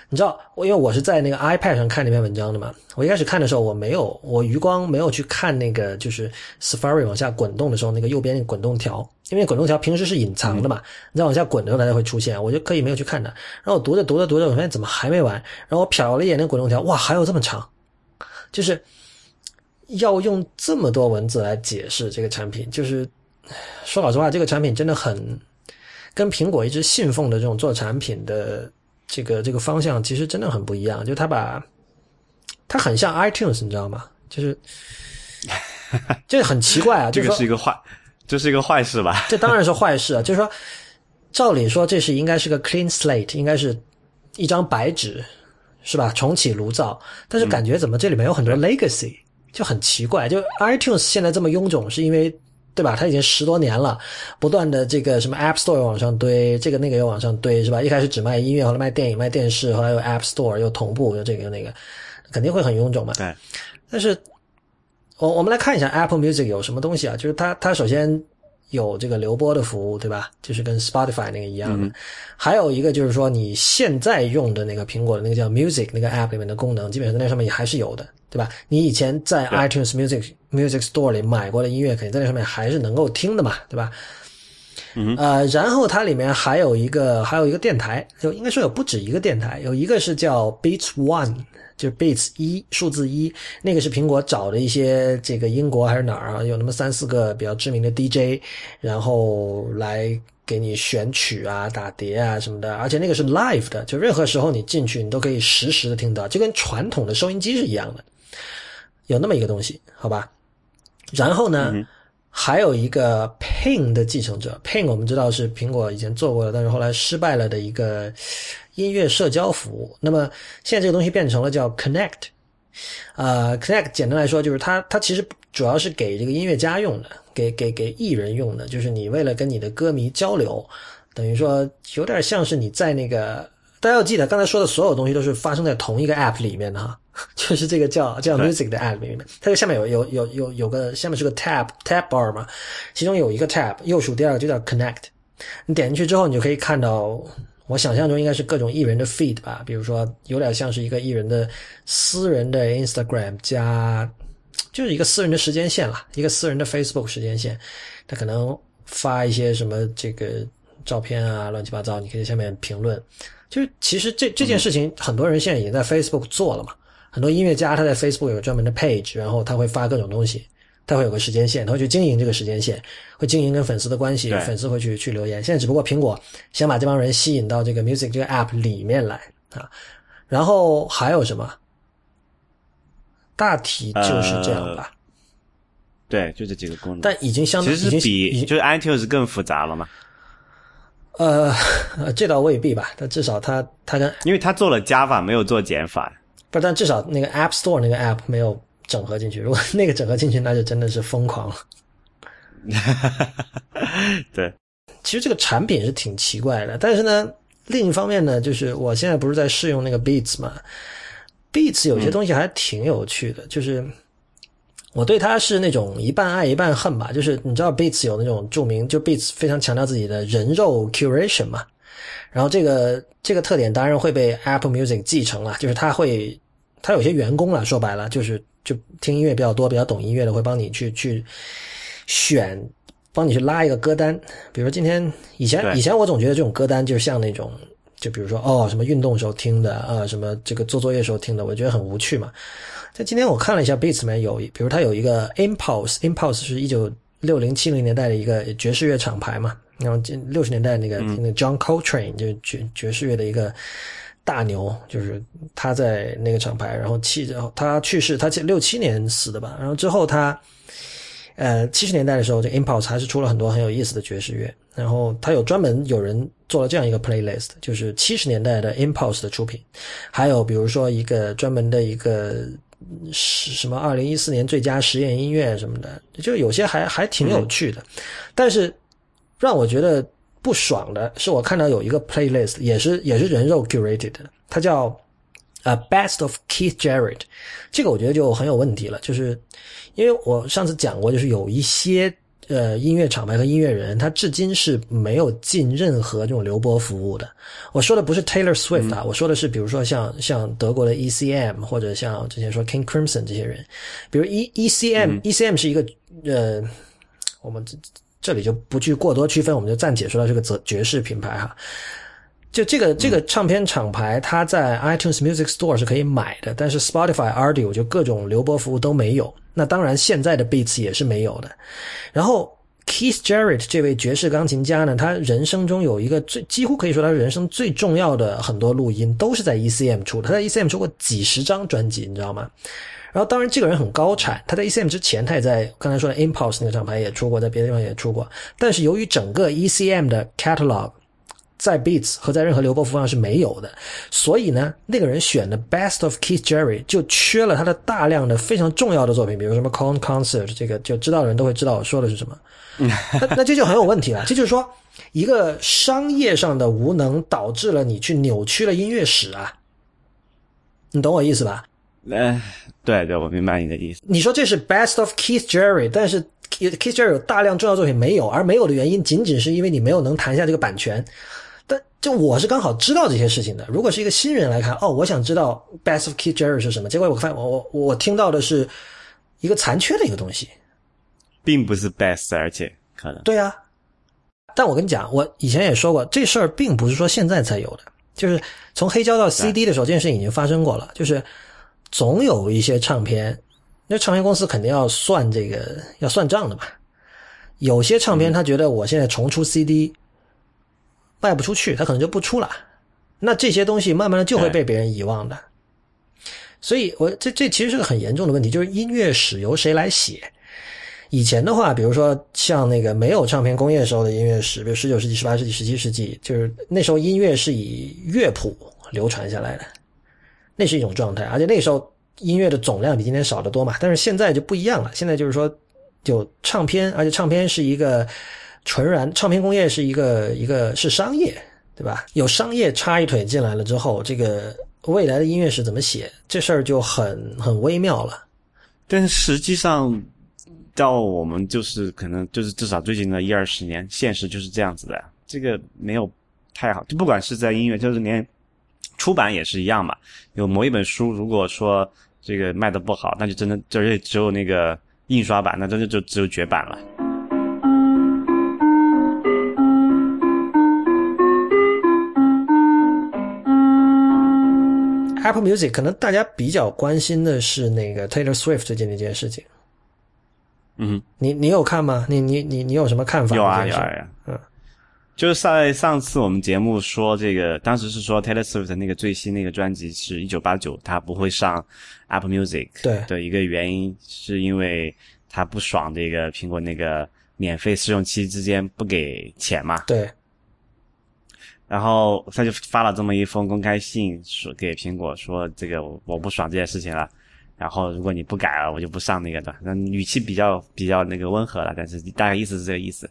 你知道，我因为我是在那个 iPad 上看那篇文章的嘛，我一开始看的时候我没有，我余光没有去看那个就是 Safari 往下滚动的时候那个右边那个滚动条，因为滚动条平时是隐藏的嘛，你再往下滚的时候它才会出现，我就可以没有去看它。然后我读着读着读着，我发现怎么还没完？然后我瞟了一眼那个滚动条，哇，还有这么长，就是。要用这么多文字来解释这个产品，就是说老实话，这个产品真的很跟苹果一直信奉的这种做产品的这个这个方向，其实真的很不一样。就他把它很像 iTunes，你知道吗？就是这 很奇怪啊。这个是一个坏，这是一个坏事吧？这当然是坏事啊。就是说，照理说这是应该是个 clean slate，应该是一张白纸，是吧？重启炉灶，但是感觉怎么这里面有很多 legacy。就很奇怪，就 iTunes 现在这么臃肿，是因为对吧？它已经十多年了，不断的这个什么 App Store 往上堆，这个那个又往上堆，是吧？一开始只卖音乐，后来卖电影、卖电视，后来又 App Store 又同步，又这个又那个，肯定会很臃肿嘛。对。但是，我我们来看一下 Apple Music 有什么东西啊？就是它它首先。有这个流播的服务，对吧？就是跟 Spotify 那个一样的。还有一个就是说，你现在用的那个苹果的那个叫 Music 那个 App 里面的功能，基本上在那上面也还是有的，对吧？你以前在 iTunes Music Music Store 里买过的音乐，肯定在那上面还是能够听的嘛，对吧？嗯。呃，然后它里面还有一个还有一个电台，就应该说有不止一个电台，有一个是叫 Beats One。就是 Beats 一数字一，那个是苹果找的一些这个英国还是哪儿啊？有那么三四个比较知名的 DJ，然后来给你选曲啊、打碟啊什么的。而且那个是 live 的，就任何时候你进去，你都可以实时的听到，就跟传统的收音机是一样的。有那么一个东西，好吧？然后呢，还有一个 Ping 的继承者，Ping 我们知道是苹果以前做过的，但是后来失败了的一个。音乐社交服务，那么现在这个东西变成了叫 Connect，呃，Connect 简单来说就是它它其实主要是给这个音乐家用的，给给给艺人用的，就是你为了跟你的歌迷交流，等于说有点像是你在那个大家要记得刚才说的所有东西都是发生在同一个 App 里面的哈，就是这个叫叫 Music 的 App 里面，它这下面有有有有有个下面是个 Tab Tab Bar 嘛，其中有一个 Tab 右数第二个就叫 Connect，你点进去之后你就可以看到。我想象中应该是各种艺人的 feed 吧，比如说有点像是一个艺人的私人的 Instagram 加，就是一个私人的时间线了，一个私人的 Facebook 时间线，他可能发一些什么这个照片啊，乱七八糟，你可以在下面评论。就是其实这这件事情，很多人现在已经在 Facebook 做了嘛，很多音乐家他在 Facebook 有专门的 page，然后他会发各种东西。他会有个时间线，他会去经营这个时间线，会经营跟粉丝的关系，粉丝会去去留言。现在只不过苹果想把这帮人吸引到这个 Music 这个 App 里面来啊，然后还有什么？大体就是这样吧。对，就这几个功能。但已经相其实比就是 iTunes 更复杂了嘛。呃，这倒未必吧，但至少它它跟因为它做了加法，没有做减法。不，但至少那个 App Store 那个 App 没有。整合进去，如果那个整合进去，那就真的是疯狂了。对，其实这个产品是挺奇怪的，但是呢，另一方面呢，就是我现在不是在试用那个 Beats 嘛，Beats 有些东西还挺有趣的，就是我对它是那种一半爱一半恨吧。就是你知道 Beats 有那种著名，就 Beats 非常强调自己的人肉 curation 嘛。然后这个这个特点当然会被 Apple Music 继承了，就是它会，它有些员工了，说白了就是就听音乐比较多、比较懂音乐的，会帮你去去选，帮你去拉一个歌单。比如今天以前以前我总觉得这种歌单就像那种，就比如说哦什么运动时候听的啊，什么这个做作业时候听的，我觉得很无趣嘛。在今天我看了一下 Beats 里面有，比如它有一个 Impulse，Impulse 是一九六零七零年代的一个爵士乐厂牌嘛。然后六十年代那个那个 John Coltrane 就爵爵士乐的一个大牛，就是他在那个厂牌，然后七他去世，他六七年死的吧。然后之后他呃七十年代的时候，这 Impulse 还是出了很多很有意思的爵士乐。然后他有专门有人做了这样一个 playlist，就是七十年代的 Impulse 的出品，还有比如说一个专门的一个是什么二零一四年最佳实验音乐什么的，就有些还还挺有趣的，但是。让我觉得不爽的是，我看到有一个 playlist 也是也是人肉 curated 的，它叫呃 Best of Keith Jarrett，这个我觉得就很有问题了，就是因为我上次讲过，就是有一些呃音乐厂牌和音乐人，他至今是没有进任何这种流播服务的。我说的不是 Taylor Swift 啊，我说的是比如说像像德国的 ECM 或者像之前说 King Crimson 这些人，比如 E ECM ECM 是一个呃我们。这里就不去过多区分，我们就暂且说到这个爵爵士品牌哈。就这个这个唱片厂牌，它在 iTunes Music Store 是可以买的，但是 Spotify Audio 就各种流播服务都没有。那当然，现在的 Beats 也是没有的。然后 Keith Jarrett 这位爵士钢琴家呢，他人生中有一个最几乎可以说他人生最重要的很多录音都是在 ECM 出的。他在 ECM 出过几十张专辑，你知道吗？然后，当然，这个人很高产。他在 ECM 之前，他也在刚才说的 Impulse 那个厂牌也出过，在别的地方也出过。但是，由于整个 ECM 的 catalog 在 Beats 和在任何流播服上是没有的，所以呢，那个人选的 Best of Keith Jarrett 就缺了他的大量的非常重要的作品，比如什么 Con Concert，这个就知道的人都会知道我说的是什么。那 那这就很有问题了。这就是说，一个商业上的无能导致了你去扭曲了音乐史啊。你懂我意思吧？哎，对对，我明白你的意思。你说这是 Best of Keith Jarrett，但是 Keith Jarrett 有大量重要作品没有，而没有的原因仅仅是因为你没有能谈下这个版权。但就我是刚好知道这些事情的。如果是一个新人来看，哦，我想知道 Best of Keith Jarrett 是什么，结果我发现我我我听到的是一个残缺的一个东西，并不是 Best，而且可能对啊。但我跟你讲，我以前也说过，这事儿并不是说现在才有的，就是从黑胶到 CD 的时候，这件事情已经发生过了，就是。总有一些唱片，那唱片公司肯定要算这个要算账的嘛。有些唱片他觉得我现在重出 CD 卖不出去，他可能就不出了。那这些东西慢慢的就会被别人遗忘的。所以，我这这其实是个很严重的问题，就是音乐史由谁来写？以前的话，比如说像那个没有唱片工业时候的音乐史，比如十九世纪、十八世纪、十七世纪，就是那时候音乐是以乐谱流传下来的。那是一种状态，而且那时候音乐的总量比今天少得多嘛。但是现在就不一样了，现在就是说有唱片，而且唱片是一个纯然，唱片工业是一个一个是商业，对吧？有商业插一腿进来了之后，这个未来的音乐是怎么写，这事儿就很很微妙了。但实际上，到我们就是可能就是至少最近的一二十年，现实就是这样子的，这个没有太好，就不管是在音乐，就是连。出版也是一样嘛，有某一本书，如果说这个卖的不好，那就真的就是只有那个印刷版，那真的就只有绝版了。Apple Music 可能大家比较关心的是那个 Taylor Swift 最近的一件事情。嗯，你你有看吗？你你你你有什么看法？有啊有啊，嗯。就是在上次我们节目说这个，当时是说 Taylor Swift 那个最新那个专辑是一九八九，他不会上 Apple Music 对的一个原因，是因为他不爽这个苹果那个免费试用期之间不给钱嘛。对。然后他就发了这么一封公开信，说给苹果说这个我不爽这件事情了，然后如果你不改了，我就不上那个的。那语气比较比较那个温和了，但是大概意思是这个意思。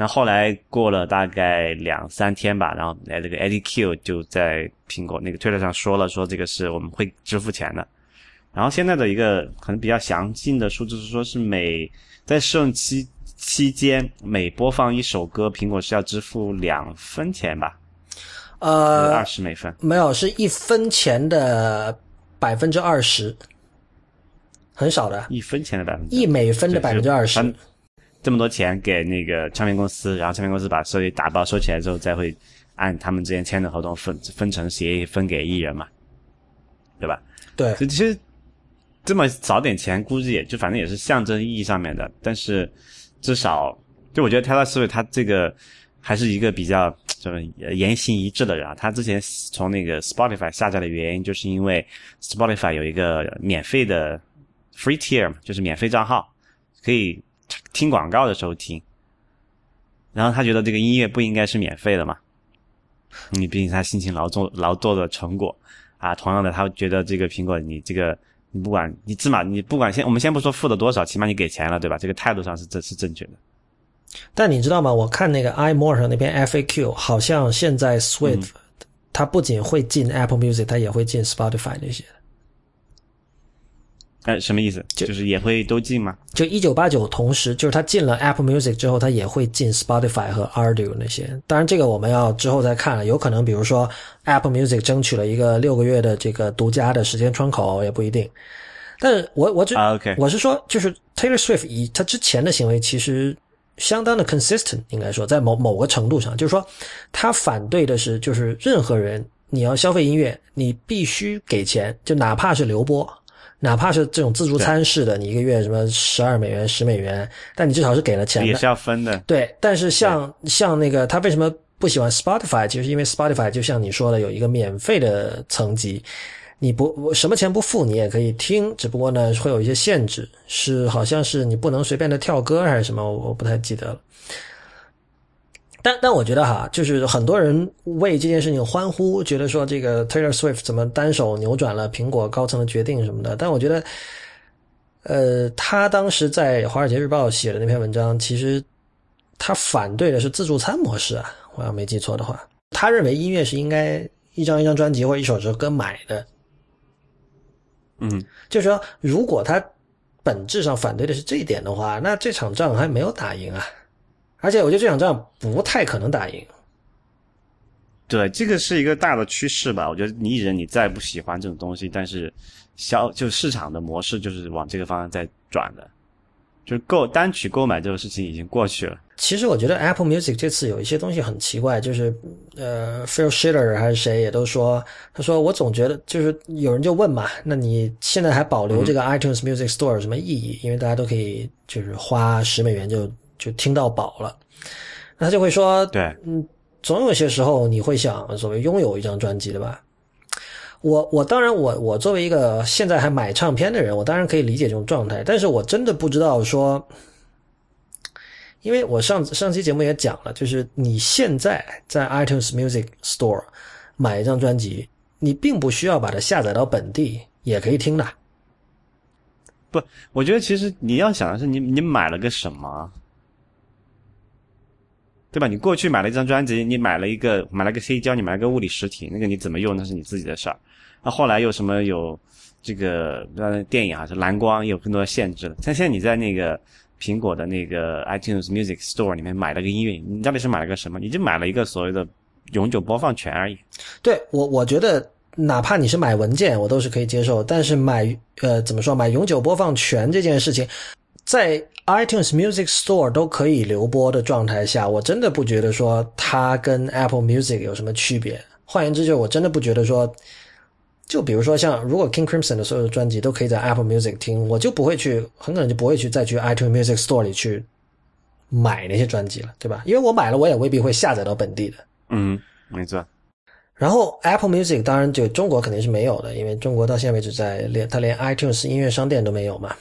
那后来过了大概两三天吧，然后哎，这个 Eddie Q 就在苹果那个推特上说了，说这个是我们会支付钱的。然后现在的一个可能比较详尽的数字是说，是每在试用期期间每播放一首歌，苹果是要支付两分钱吧？呃，二十美分。没有，是一分钱的百分之二十，很少的，一分钱的百分之一美分的百分之二十。这么多钱给那个唱片公司，然后唱片公司把收益打包收起来之后，再会按他们之前签的合同分分成协议分给艺人嘛，对吧？对，其实这么少点钱，估计也就反正也是象征意义上面的，但是至少就我觉得 Taylor Swift 他这个还是一个比较就是言行一致的人啊。他之前从那个 Spotify 下架的原因，就是因为 Spotify 有一个免费的 free tier，就是免费账号，可以。听广告的时候听，然后他觉得这个音乐不应该是免费的嘛？你毕竟他辛勤劳作劳作的成果啊。同样的，他觉得这个苹果，你这个你不管你起码你不管先我们先不说付了多少，起码你给钱了，对吧？这个态度上是这是正确的。但你知道吗？我看那个 iMore 上那边 FAQ，好像现在 Swift 它不仅会进 Apple Music，它也会进 Spotify 那些。哎，什么意思？就是也会都进吗？就一九八九同时，就是他进了 Apple Music 之后，他也会进 Spotify 和 Audio 那些。当然，这个我们要之后再看了。有可能，比如说 Apple Music 争取了一个六个月的这个独家的时间窗口，也不一定。但是我我只，OK 我是说，就是 Taylor Swift 以他之前的行为，其实相当的 consistent，应该说在某某个程度上，就是说他反对的是，就是任何人你要消费音乐，你必须给钱，就哪怕是流播。哪怕是这种自助餐式的，你一个月什么十二美元、十美元，但你至少是给了钱的，也是要分的。对，但是像像那个他为什么不喜欢 Spotify？就是因为 Spotify 就像你说的，有一个免费的层级，你不什么钱不付，你也可以听，只不过呢会有一些限制，是好像是你不能随便的跳歌还是什么，我不太记得了。但但我觉得哈，就是很多人为这件事情欢呼，觉得说这个 Taylor Swift 怎么单手扭转了苹果高层的决定什么的。但我觉得，呃，他当时在《华尔街日报》写的那篇文章，其实他反对的是自助餐模式啊，我要没记错的话，他认为音乐是应该一张一张专辑或一首首歌买的。嗯，就是说，如果他本质上反对的是这一点的话，那这场仗还没有打赢啊。而且我觉得这场仗不太可能打赢。对，这个是一个大的趋势吧。我觉得你艺人你再不喜欢这种东西，但是销就市场的模式就是往这个方向在转的，就是购单曲购买这个事情已经过去了。其实我觉得 Apple Music 这次有一些东西很奇怪，就是呃，Phil Schiller 还是谁也都说，他说我总觉得就是有人就问嘛，那你现在还保留这个 iTunes Music Store 有什么意义？因为大家都可以就是花十美元就。就听到饱了，那他就会说，对，嗯，总有些时候你会想，所谓拥有一张专辑对吧？我我当然我我作为一个现在还买唱片的人，我当然可以理解这种状态，但是我真的不知道说，因为我上上期节目也讲了，就是你现在在 iTunes Music Store 买一张专辑，你并不需要把它下载到本地也可以听的。不，我觉得其实你要想的是，你你买了个什么？对吧？你过去买了一张专辑，你买了一个买了个黑胶，你买了个物理实体，那个你怎么用那是你自己的事儿。那后来有什么有这个电影啊，是蓝光有更多的限制了。像现在你在那个苹果的那个 iTunes Music Store 里面买了个音乐，你到底是买了个什么？你就买了一个所谓的永久播放权而已。对我，我觉得哪怕你是买文件，我都是可以接受。但是买呃怎么说买永久播放权这件事情。在 iTunes Music Store 都可以留播的状态下，我真的不觉得说它跟 Apple Music 有什么区别。换言之，就我真的不觉得说，就比如说像如果 King Crimson 的所有的专辑都可以在 Apple Music 听，我就不会去，很可能就不会去再去 iTunes Music Store 里去买那些专辑了，对吧？因为我买了，我也未必会下载到本地的。嗯，没错。然后 Apple Music 当然就中国肯定是没有的，因为中国到现在为止在连它连 iTunes 音乐商店都没有嘛。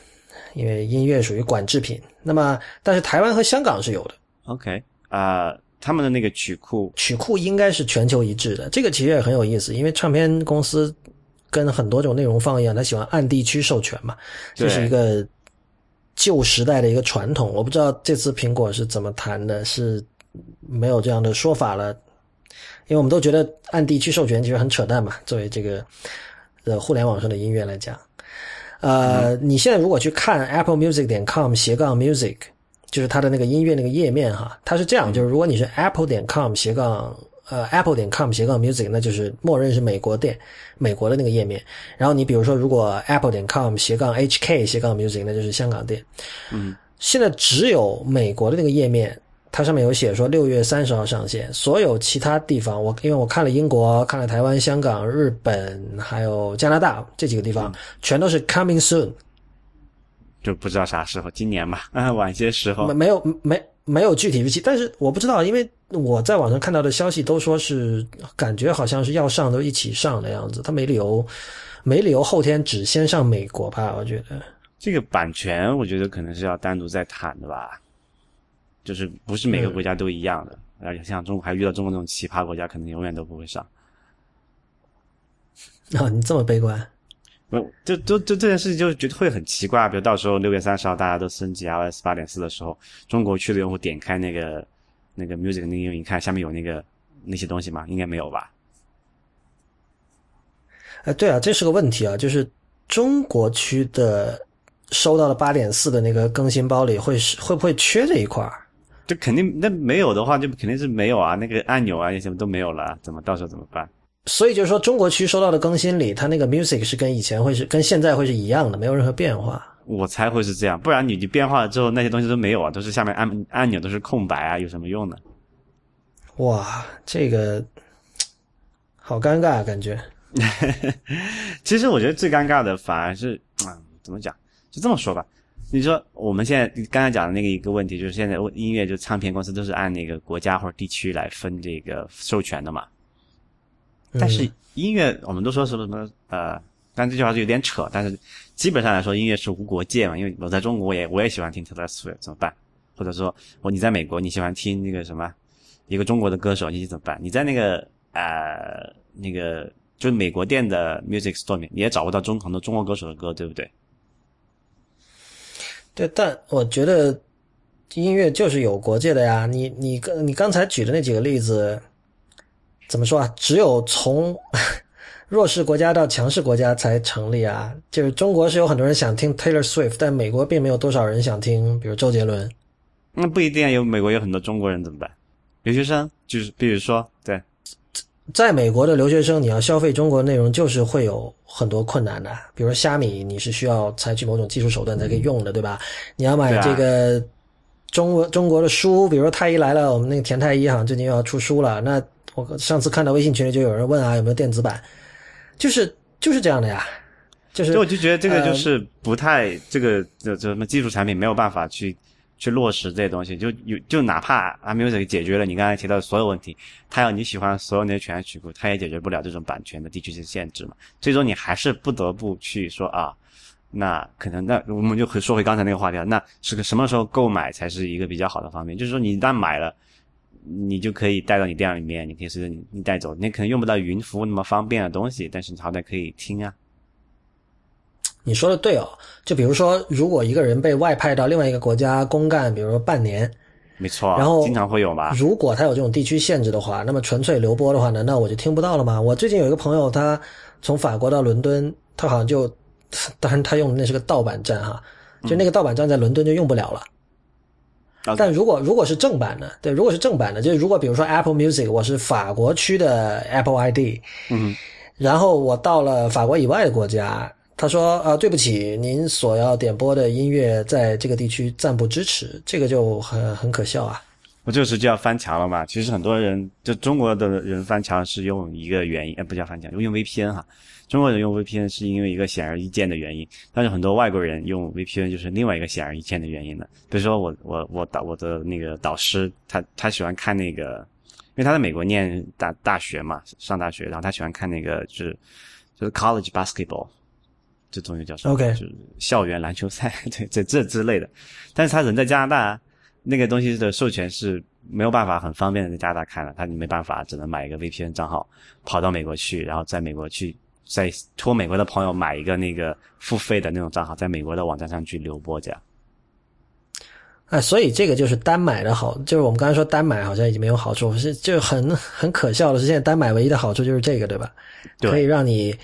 因为音乐属于管制品，那么但是台湾和香港是有的。OK，啊，他们的那个曲库，曲库应该是全球一致的。这个其实也很有意思，因为唱片公司跟很多种内容放一样，他喜欢按地区授权嘛，这是一个旧时代的一个传统。我不知道这次苹果是怎么谈的，是没有这样的说法了，因为我们都觉得按地区授权其实很扯淡嘛。作为这个呃互联网上的音乐来讲，呃，你现在如果去看 Apple Music 点 com 斜杠 music，就是它的那个音乐那个页面哈，它是这样，就是如果你是 Apple 点 com 斜杠呃，apple 点 com 斜杠 music，那就是默认是美国店，美国的那个页面。然后你比如说，如果 apple 点 com 斜杠 hk 斜杠 music，那就是香港店。嗯，现在只有美国的那个页面，它上面有写说六月三十号上线。所有其他地方，我因为我看了英国、看了台湾、香港、日本，还有加拿大这几个地方，全都是 coming soon，就不知道啥时候，今年吧，啊，晚些时候没没有没没有具体日期，但是我不知道，因为。我在网上看到的消息都说是感觉好像是要上都一起上的样子，他没理由，没理由后天只先上美国吧？我觉得这个版权，我觉得可能是要单独再谈的吧，就是不是每个国家都一样的，而且像中国还遇到中国这种奇葩国家，可能永远都不会上。啊，你这么悲观？不，就就就这件事情就觉得会很奇怪，比如到时候六月三十号大家都升级 iOS 八点四的时候，中国区的用户点开那个。那个 music 那个，你看下面有那个那些东西吗？应该没有吧？哎，对啊，这是个问题啊，就是中国区的收到了八点四的那个更新包里，会是会不会缺这一块儿？就肯定那没有的话，就肯定是没有啊，那个按钮啊，什么都没有了，怎么到时候怎么办？所以就是说，中国区收到的更新里，它那个 music 是跟以前会是跟现在会是一样的，没有任何变化。我猜会是这样，不然你你变化了之后，那些东西都没有啊，都是下面按按钮都是空白啊，有什么用呢？哇，这个好尴尬，啊感觉。其实我觉得最尴尬的反而是，嗯，怎么讲？就这么说吧，你说我们现在刚才讲的那个一个问题，就是现在音乐就唱片公司都是按那个国家或者地区来分这个授权的嘛。但是音乐我们都说什么什么呃。但这句话是有点扯，但是基本上来说，音乐是无国界嘛。因为我在中国，我也我也喜欢听 Taylor Swift，怎么办？或者说，我你在美国，你喜欢听那个什么一个中国的歌手，你怎么办？你在那个呃那个就是美国店的 Music Store 里，你也找不到中很多中国歌手的歌，对不对？对，但我觉得音乐就是有国界的呀。你你刚你刚才举的那几个例子，怎么说啊？只有从 弱势国家到强势国家才成立啊！就是中国是有很多人想听 Taylor Swift，但美国并没有多少人想听，比如周杰伦。那不一定啊，有美国有很多中国人怎么办？留学生就是，比如说，对，在美国的留学生，你要消费中国内容，就是会有很多困难的。比如虾米，你是需要采取某种技术手段才可以用的，对吧？你要买这个中国中国的书，比如说太医来了，我们那个田太医好像最近又要出书了。那我上次看到微信群里就有人问啊，有没有电子版？就是就是这样的呀，就是，就我就觉得这个就是不太这个这这什么技术产品没有办法去去落实这些东西，就有就哪怕 Music 解决了你刚才提到的所有问题，他要你喜欢所有那些全曲库，它也解决不了这种版权的地区性限制嘛。最终你还是不得不去说啊，那可能那我们就说回刚才那个话题了，那是个什么时候购买才是一个比较好的方面？就是说你一旦买了。你就可以带到你电脑里面，你可以随着你你带走。你可能用不到云服务那么方便的东西，但是你好歹可以听啊。你说的对哦，就比如说，如果一个人被外派到另外一个国家公干，比如说半年，没错，然后经常会有吧。如果他有这种地区限制的话，那么纯粹流播的话，难道我就听不到了吗？我最近有一个朋友，他从法国到伦敦，他好像就，当然他用的那是个盗版站哈，就那个盗版站在伦敦就用不了了。但如果如果是正版的，对，如果是正版的，就是如果比如说 Apple Music，我是法国区的 Apple ID，嗯，然后我到了法国以外的国家，他说啊，对不起，您所要点播的音乐在这个地区暂不支持，这个就很很可笑啊。不就是就要翻墙了嘛。其实很多人就中国的人翻墙是用一个原因，呃，不叫翻墙，用 VPN 哈。中国人用 VPN 是因为一个显而易见的原因，但是很多外国人用 VPN 就是另外一个显而易见的原因了。比如说我我我导我的那个导师，他他喜欢看那个，因为他在美国念大大学嘛，上大学，然后他喜欢看那个就是就是 college basketball，这东西叫什么？OK，就是校园篮球赛，对 这这之类的。但是他人在加拿大，那个东西的授权是没有办法很方便的在加拿大看了，他你没办法，只能买一个 VPN 账号，跑到美国去，然后在美国去。再托美国的朋友买一个那个付费的那种账号，在美国的网站上去流播这样。哎，所以这个就是单买的好，就是我们刚才说单买好像已经没有好处，是就很很可笑的是，现在单买唯一的好处就是这个，对吧？对可以让你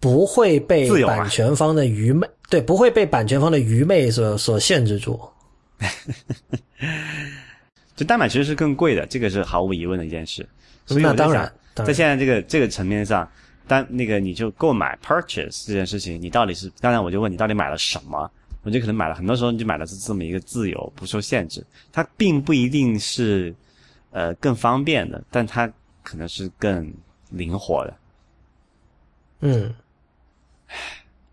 不会被版权方的愚昧，对，不会被版权方的愚昧所所限制住。就单买其实是更贵的，这个是毫无疑问的一件事。所以那当然，当然在现在这个这个层面上，单那个你就购买 purchase 这件事情，你到底是刚才我就问你到底买了什么？我就可能买了，很多时候你就买的是这么一个自由不受限制，它并不一定是呃更方便的，但它可能是更灵活的。嗯，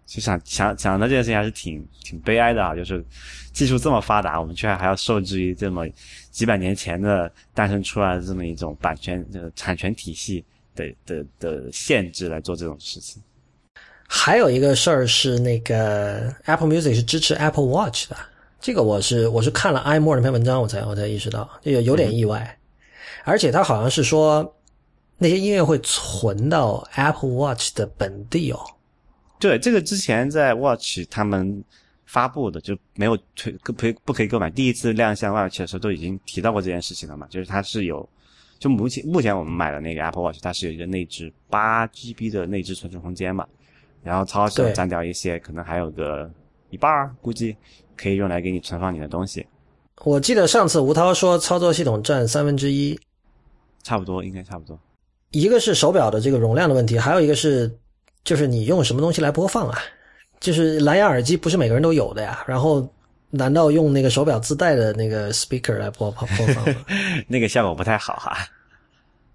就想想想到这件事情还是挺挺悲哀的啊，就是技术这么发达，我们却还要受制于这么几百年前的诞生出来的这么一种版权呃产权体系的的的限制来做这种事情。还有一个事儿是那个 Apple Music 是支持 Apple Watch 的，这个我是我是看了 iMore 那篇文章我才我才意识到，这个有点意外，而且他好像是说那些音乐会存到 Apple Watch 的本地哦。对，这个之前在 Watch 他们发布的就没有推不可以不可以购买，第一次亮相 Watch 的时候都已经提到过这件事情了嘛，就是它是有。就目前目前我们买的那个 Apple Watch，它是有一个内置八 GB 的内置存储空间嘛，然后超小对占掉一些，可能还有个一半儿，估计可以用来给你存放你的东西，我记得上次吴涛说操作系统占三分之一，差不多应该差不多。一个是手表的这个容量的问题，还有一个是就是你用什么东西来播放啊？就是蓝牙耳机不是每个人都有的呀，然后难道用那个手表自带的那个 speaker 来播播播放吗？那个效果不太好哈，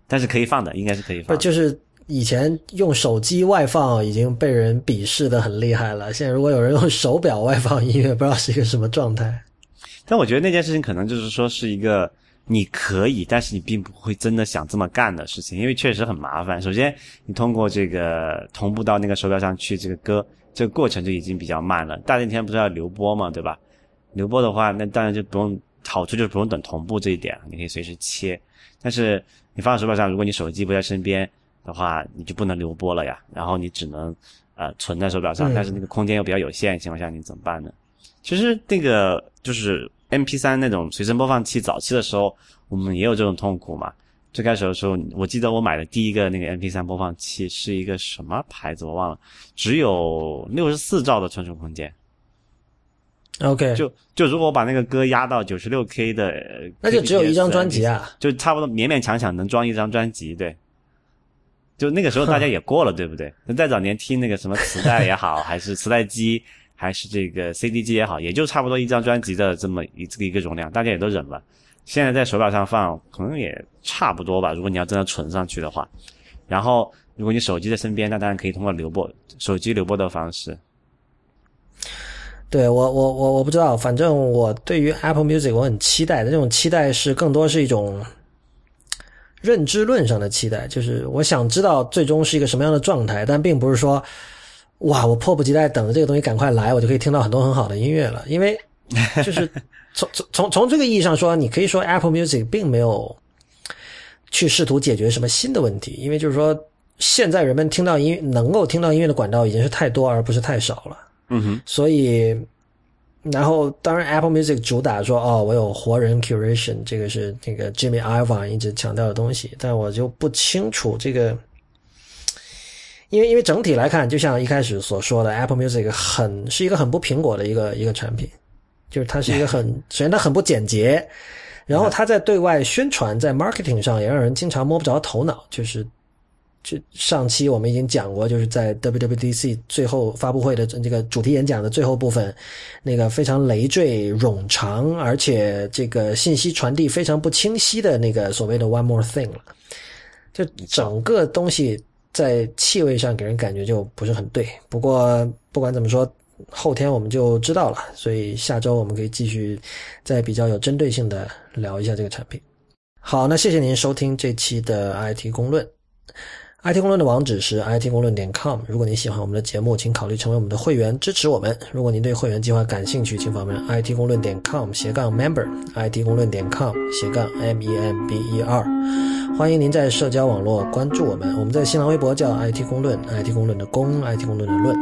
但是可以放的，应该是可以放的。就是以前用手机外放已经被人鄙视的很厉害了，现在如果有人用手表外放音乐，不知道是一个什么状态。但我觉得那件事情可能就是说是一个你可以，但是你并不会真的想这么干的事情，因为确实很麻烦。首先，你通过这个同步到那个手表上去，这个歌这个过程就已经比较慢了。大热天不是要留播嘛，对吧？留播的话，那当然就不用，好处就是不用等同步这一点，你可以随时切。但是你放在手表上，如果你手机不在身边的话，你就不能留播了呀。然后你只能呃存在手表上，嗯但是那个空间又比较有限的情况下，你怎么办呢？其实那个就是 M P 3那种随身播放器，早期的时候我们也有这种痛苦嘛。最开始的时候，我记得我买的第一个那个 M P 3播放器是一个什么牌子我忘了，只有六十四兆的存储空间。OK，就就如果我把那个歌压到九十六 K 的，呃那就只有一张专辑啊。就差不多勉勉强强能装一张专辑，对。就那个时候大家 也过了，对不对？那再早年听那个什么磁带也好，还是磁带机，还是这个 CD 机也好，也就差不多一张专辑的这么一这个一个容量，大家也都忍了。现在在手表上放，可能也差不多吧。如果你要真的存上去的话，然后如果你手机在身边，那当然可以通过流播手机流播的方式。对我我我我不知道，反正我对于 Apple Music 我很期待的，这种期待是更多是一种认知论上的期待，就是我想知道最终是一个什么样的状态，但并不是说哇，我迫不及待等着这个东西赶快来，我就可以听到很多很好的音乐了，因为就是 从从从从这个意义上说，你可以说 Apple Music 并没有去试图解决什么新的问题，因为就是说现在人们听到音乐能够听到音乐的管道已经是太多而不是太少了。嗯哼，所以，然后当然 Apple Music 主打说哦，我有活人 curation，这个是那个 Jimmy Iovine 一直强调的东西，但我就不清楚这个，因为因为整体来看，就像一开始所说的，Apple Music 很是一个很不苹果的一个一个产品，就是它是一个很首先它很不简洁，然后它在对外宣传在 marketing 上也让人经常摸不着头脑，就是。就上期我们已经讲过，就是在 WWDC 最后发布会的这个主题演讲的最后部分，那个非常累赘、冗长，而且这个信息传递非常不清晰的那个所谓的 “one more thing” 了。就整个东西在气味上给人感觉就不是很对。不过不管怎么说，后天我们就知道了，所以下周我们可以继续再比较有针对性的聊一下这个产品。好，那谢谢您收听这期的 IT 公论。IT 公论的网址是 it 公论点 com。如果您喜欢我们的节目，请考虑成为我们的会员，支持我们。如果您对会员计划感兴趣，请访问 it 公论点 com 斜杠 member，it 公论点 com 斜杠 m e m b e r。欢迎您在社交网络关注我们，我们在新浪微博叫 IT 公论，IT 公论的公，IT 公论的论，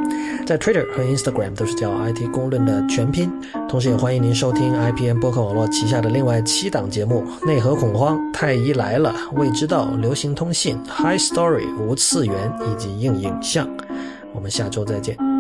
在 Twitter 和 Instagram 都是叫 IT 公论的全拼。同时也欢迎您收听 IPN 播客网络旗下的另外七档节目：内核恐慌、太医来了、未知道、流行通信、High Story、无次元以及硬影像。我们下周再见。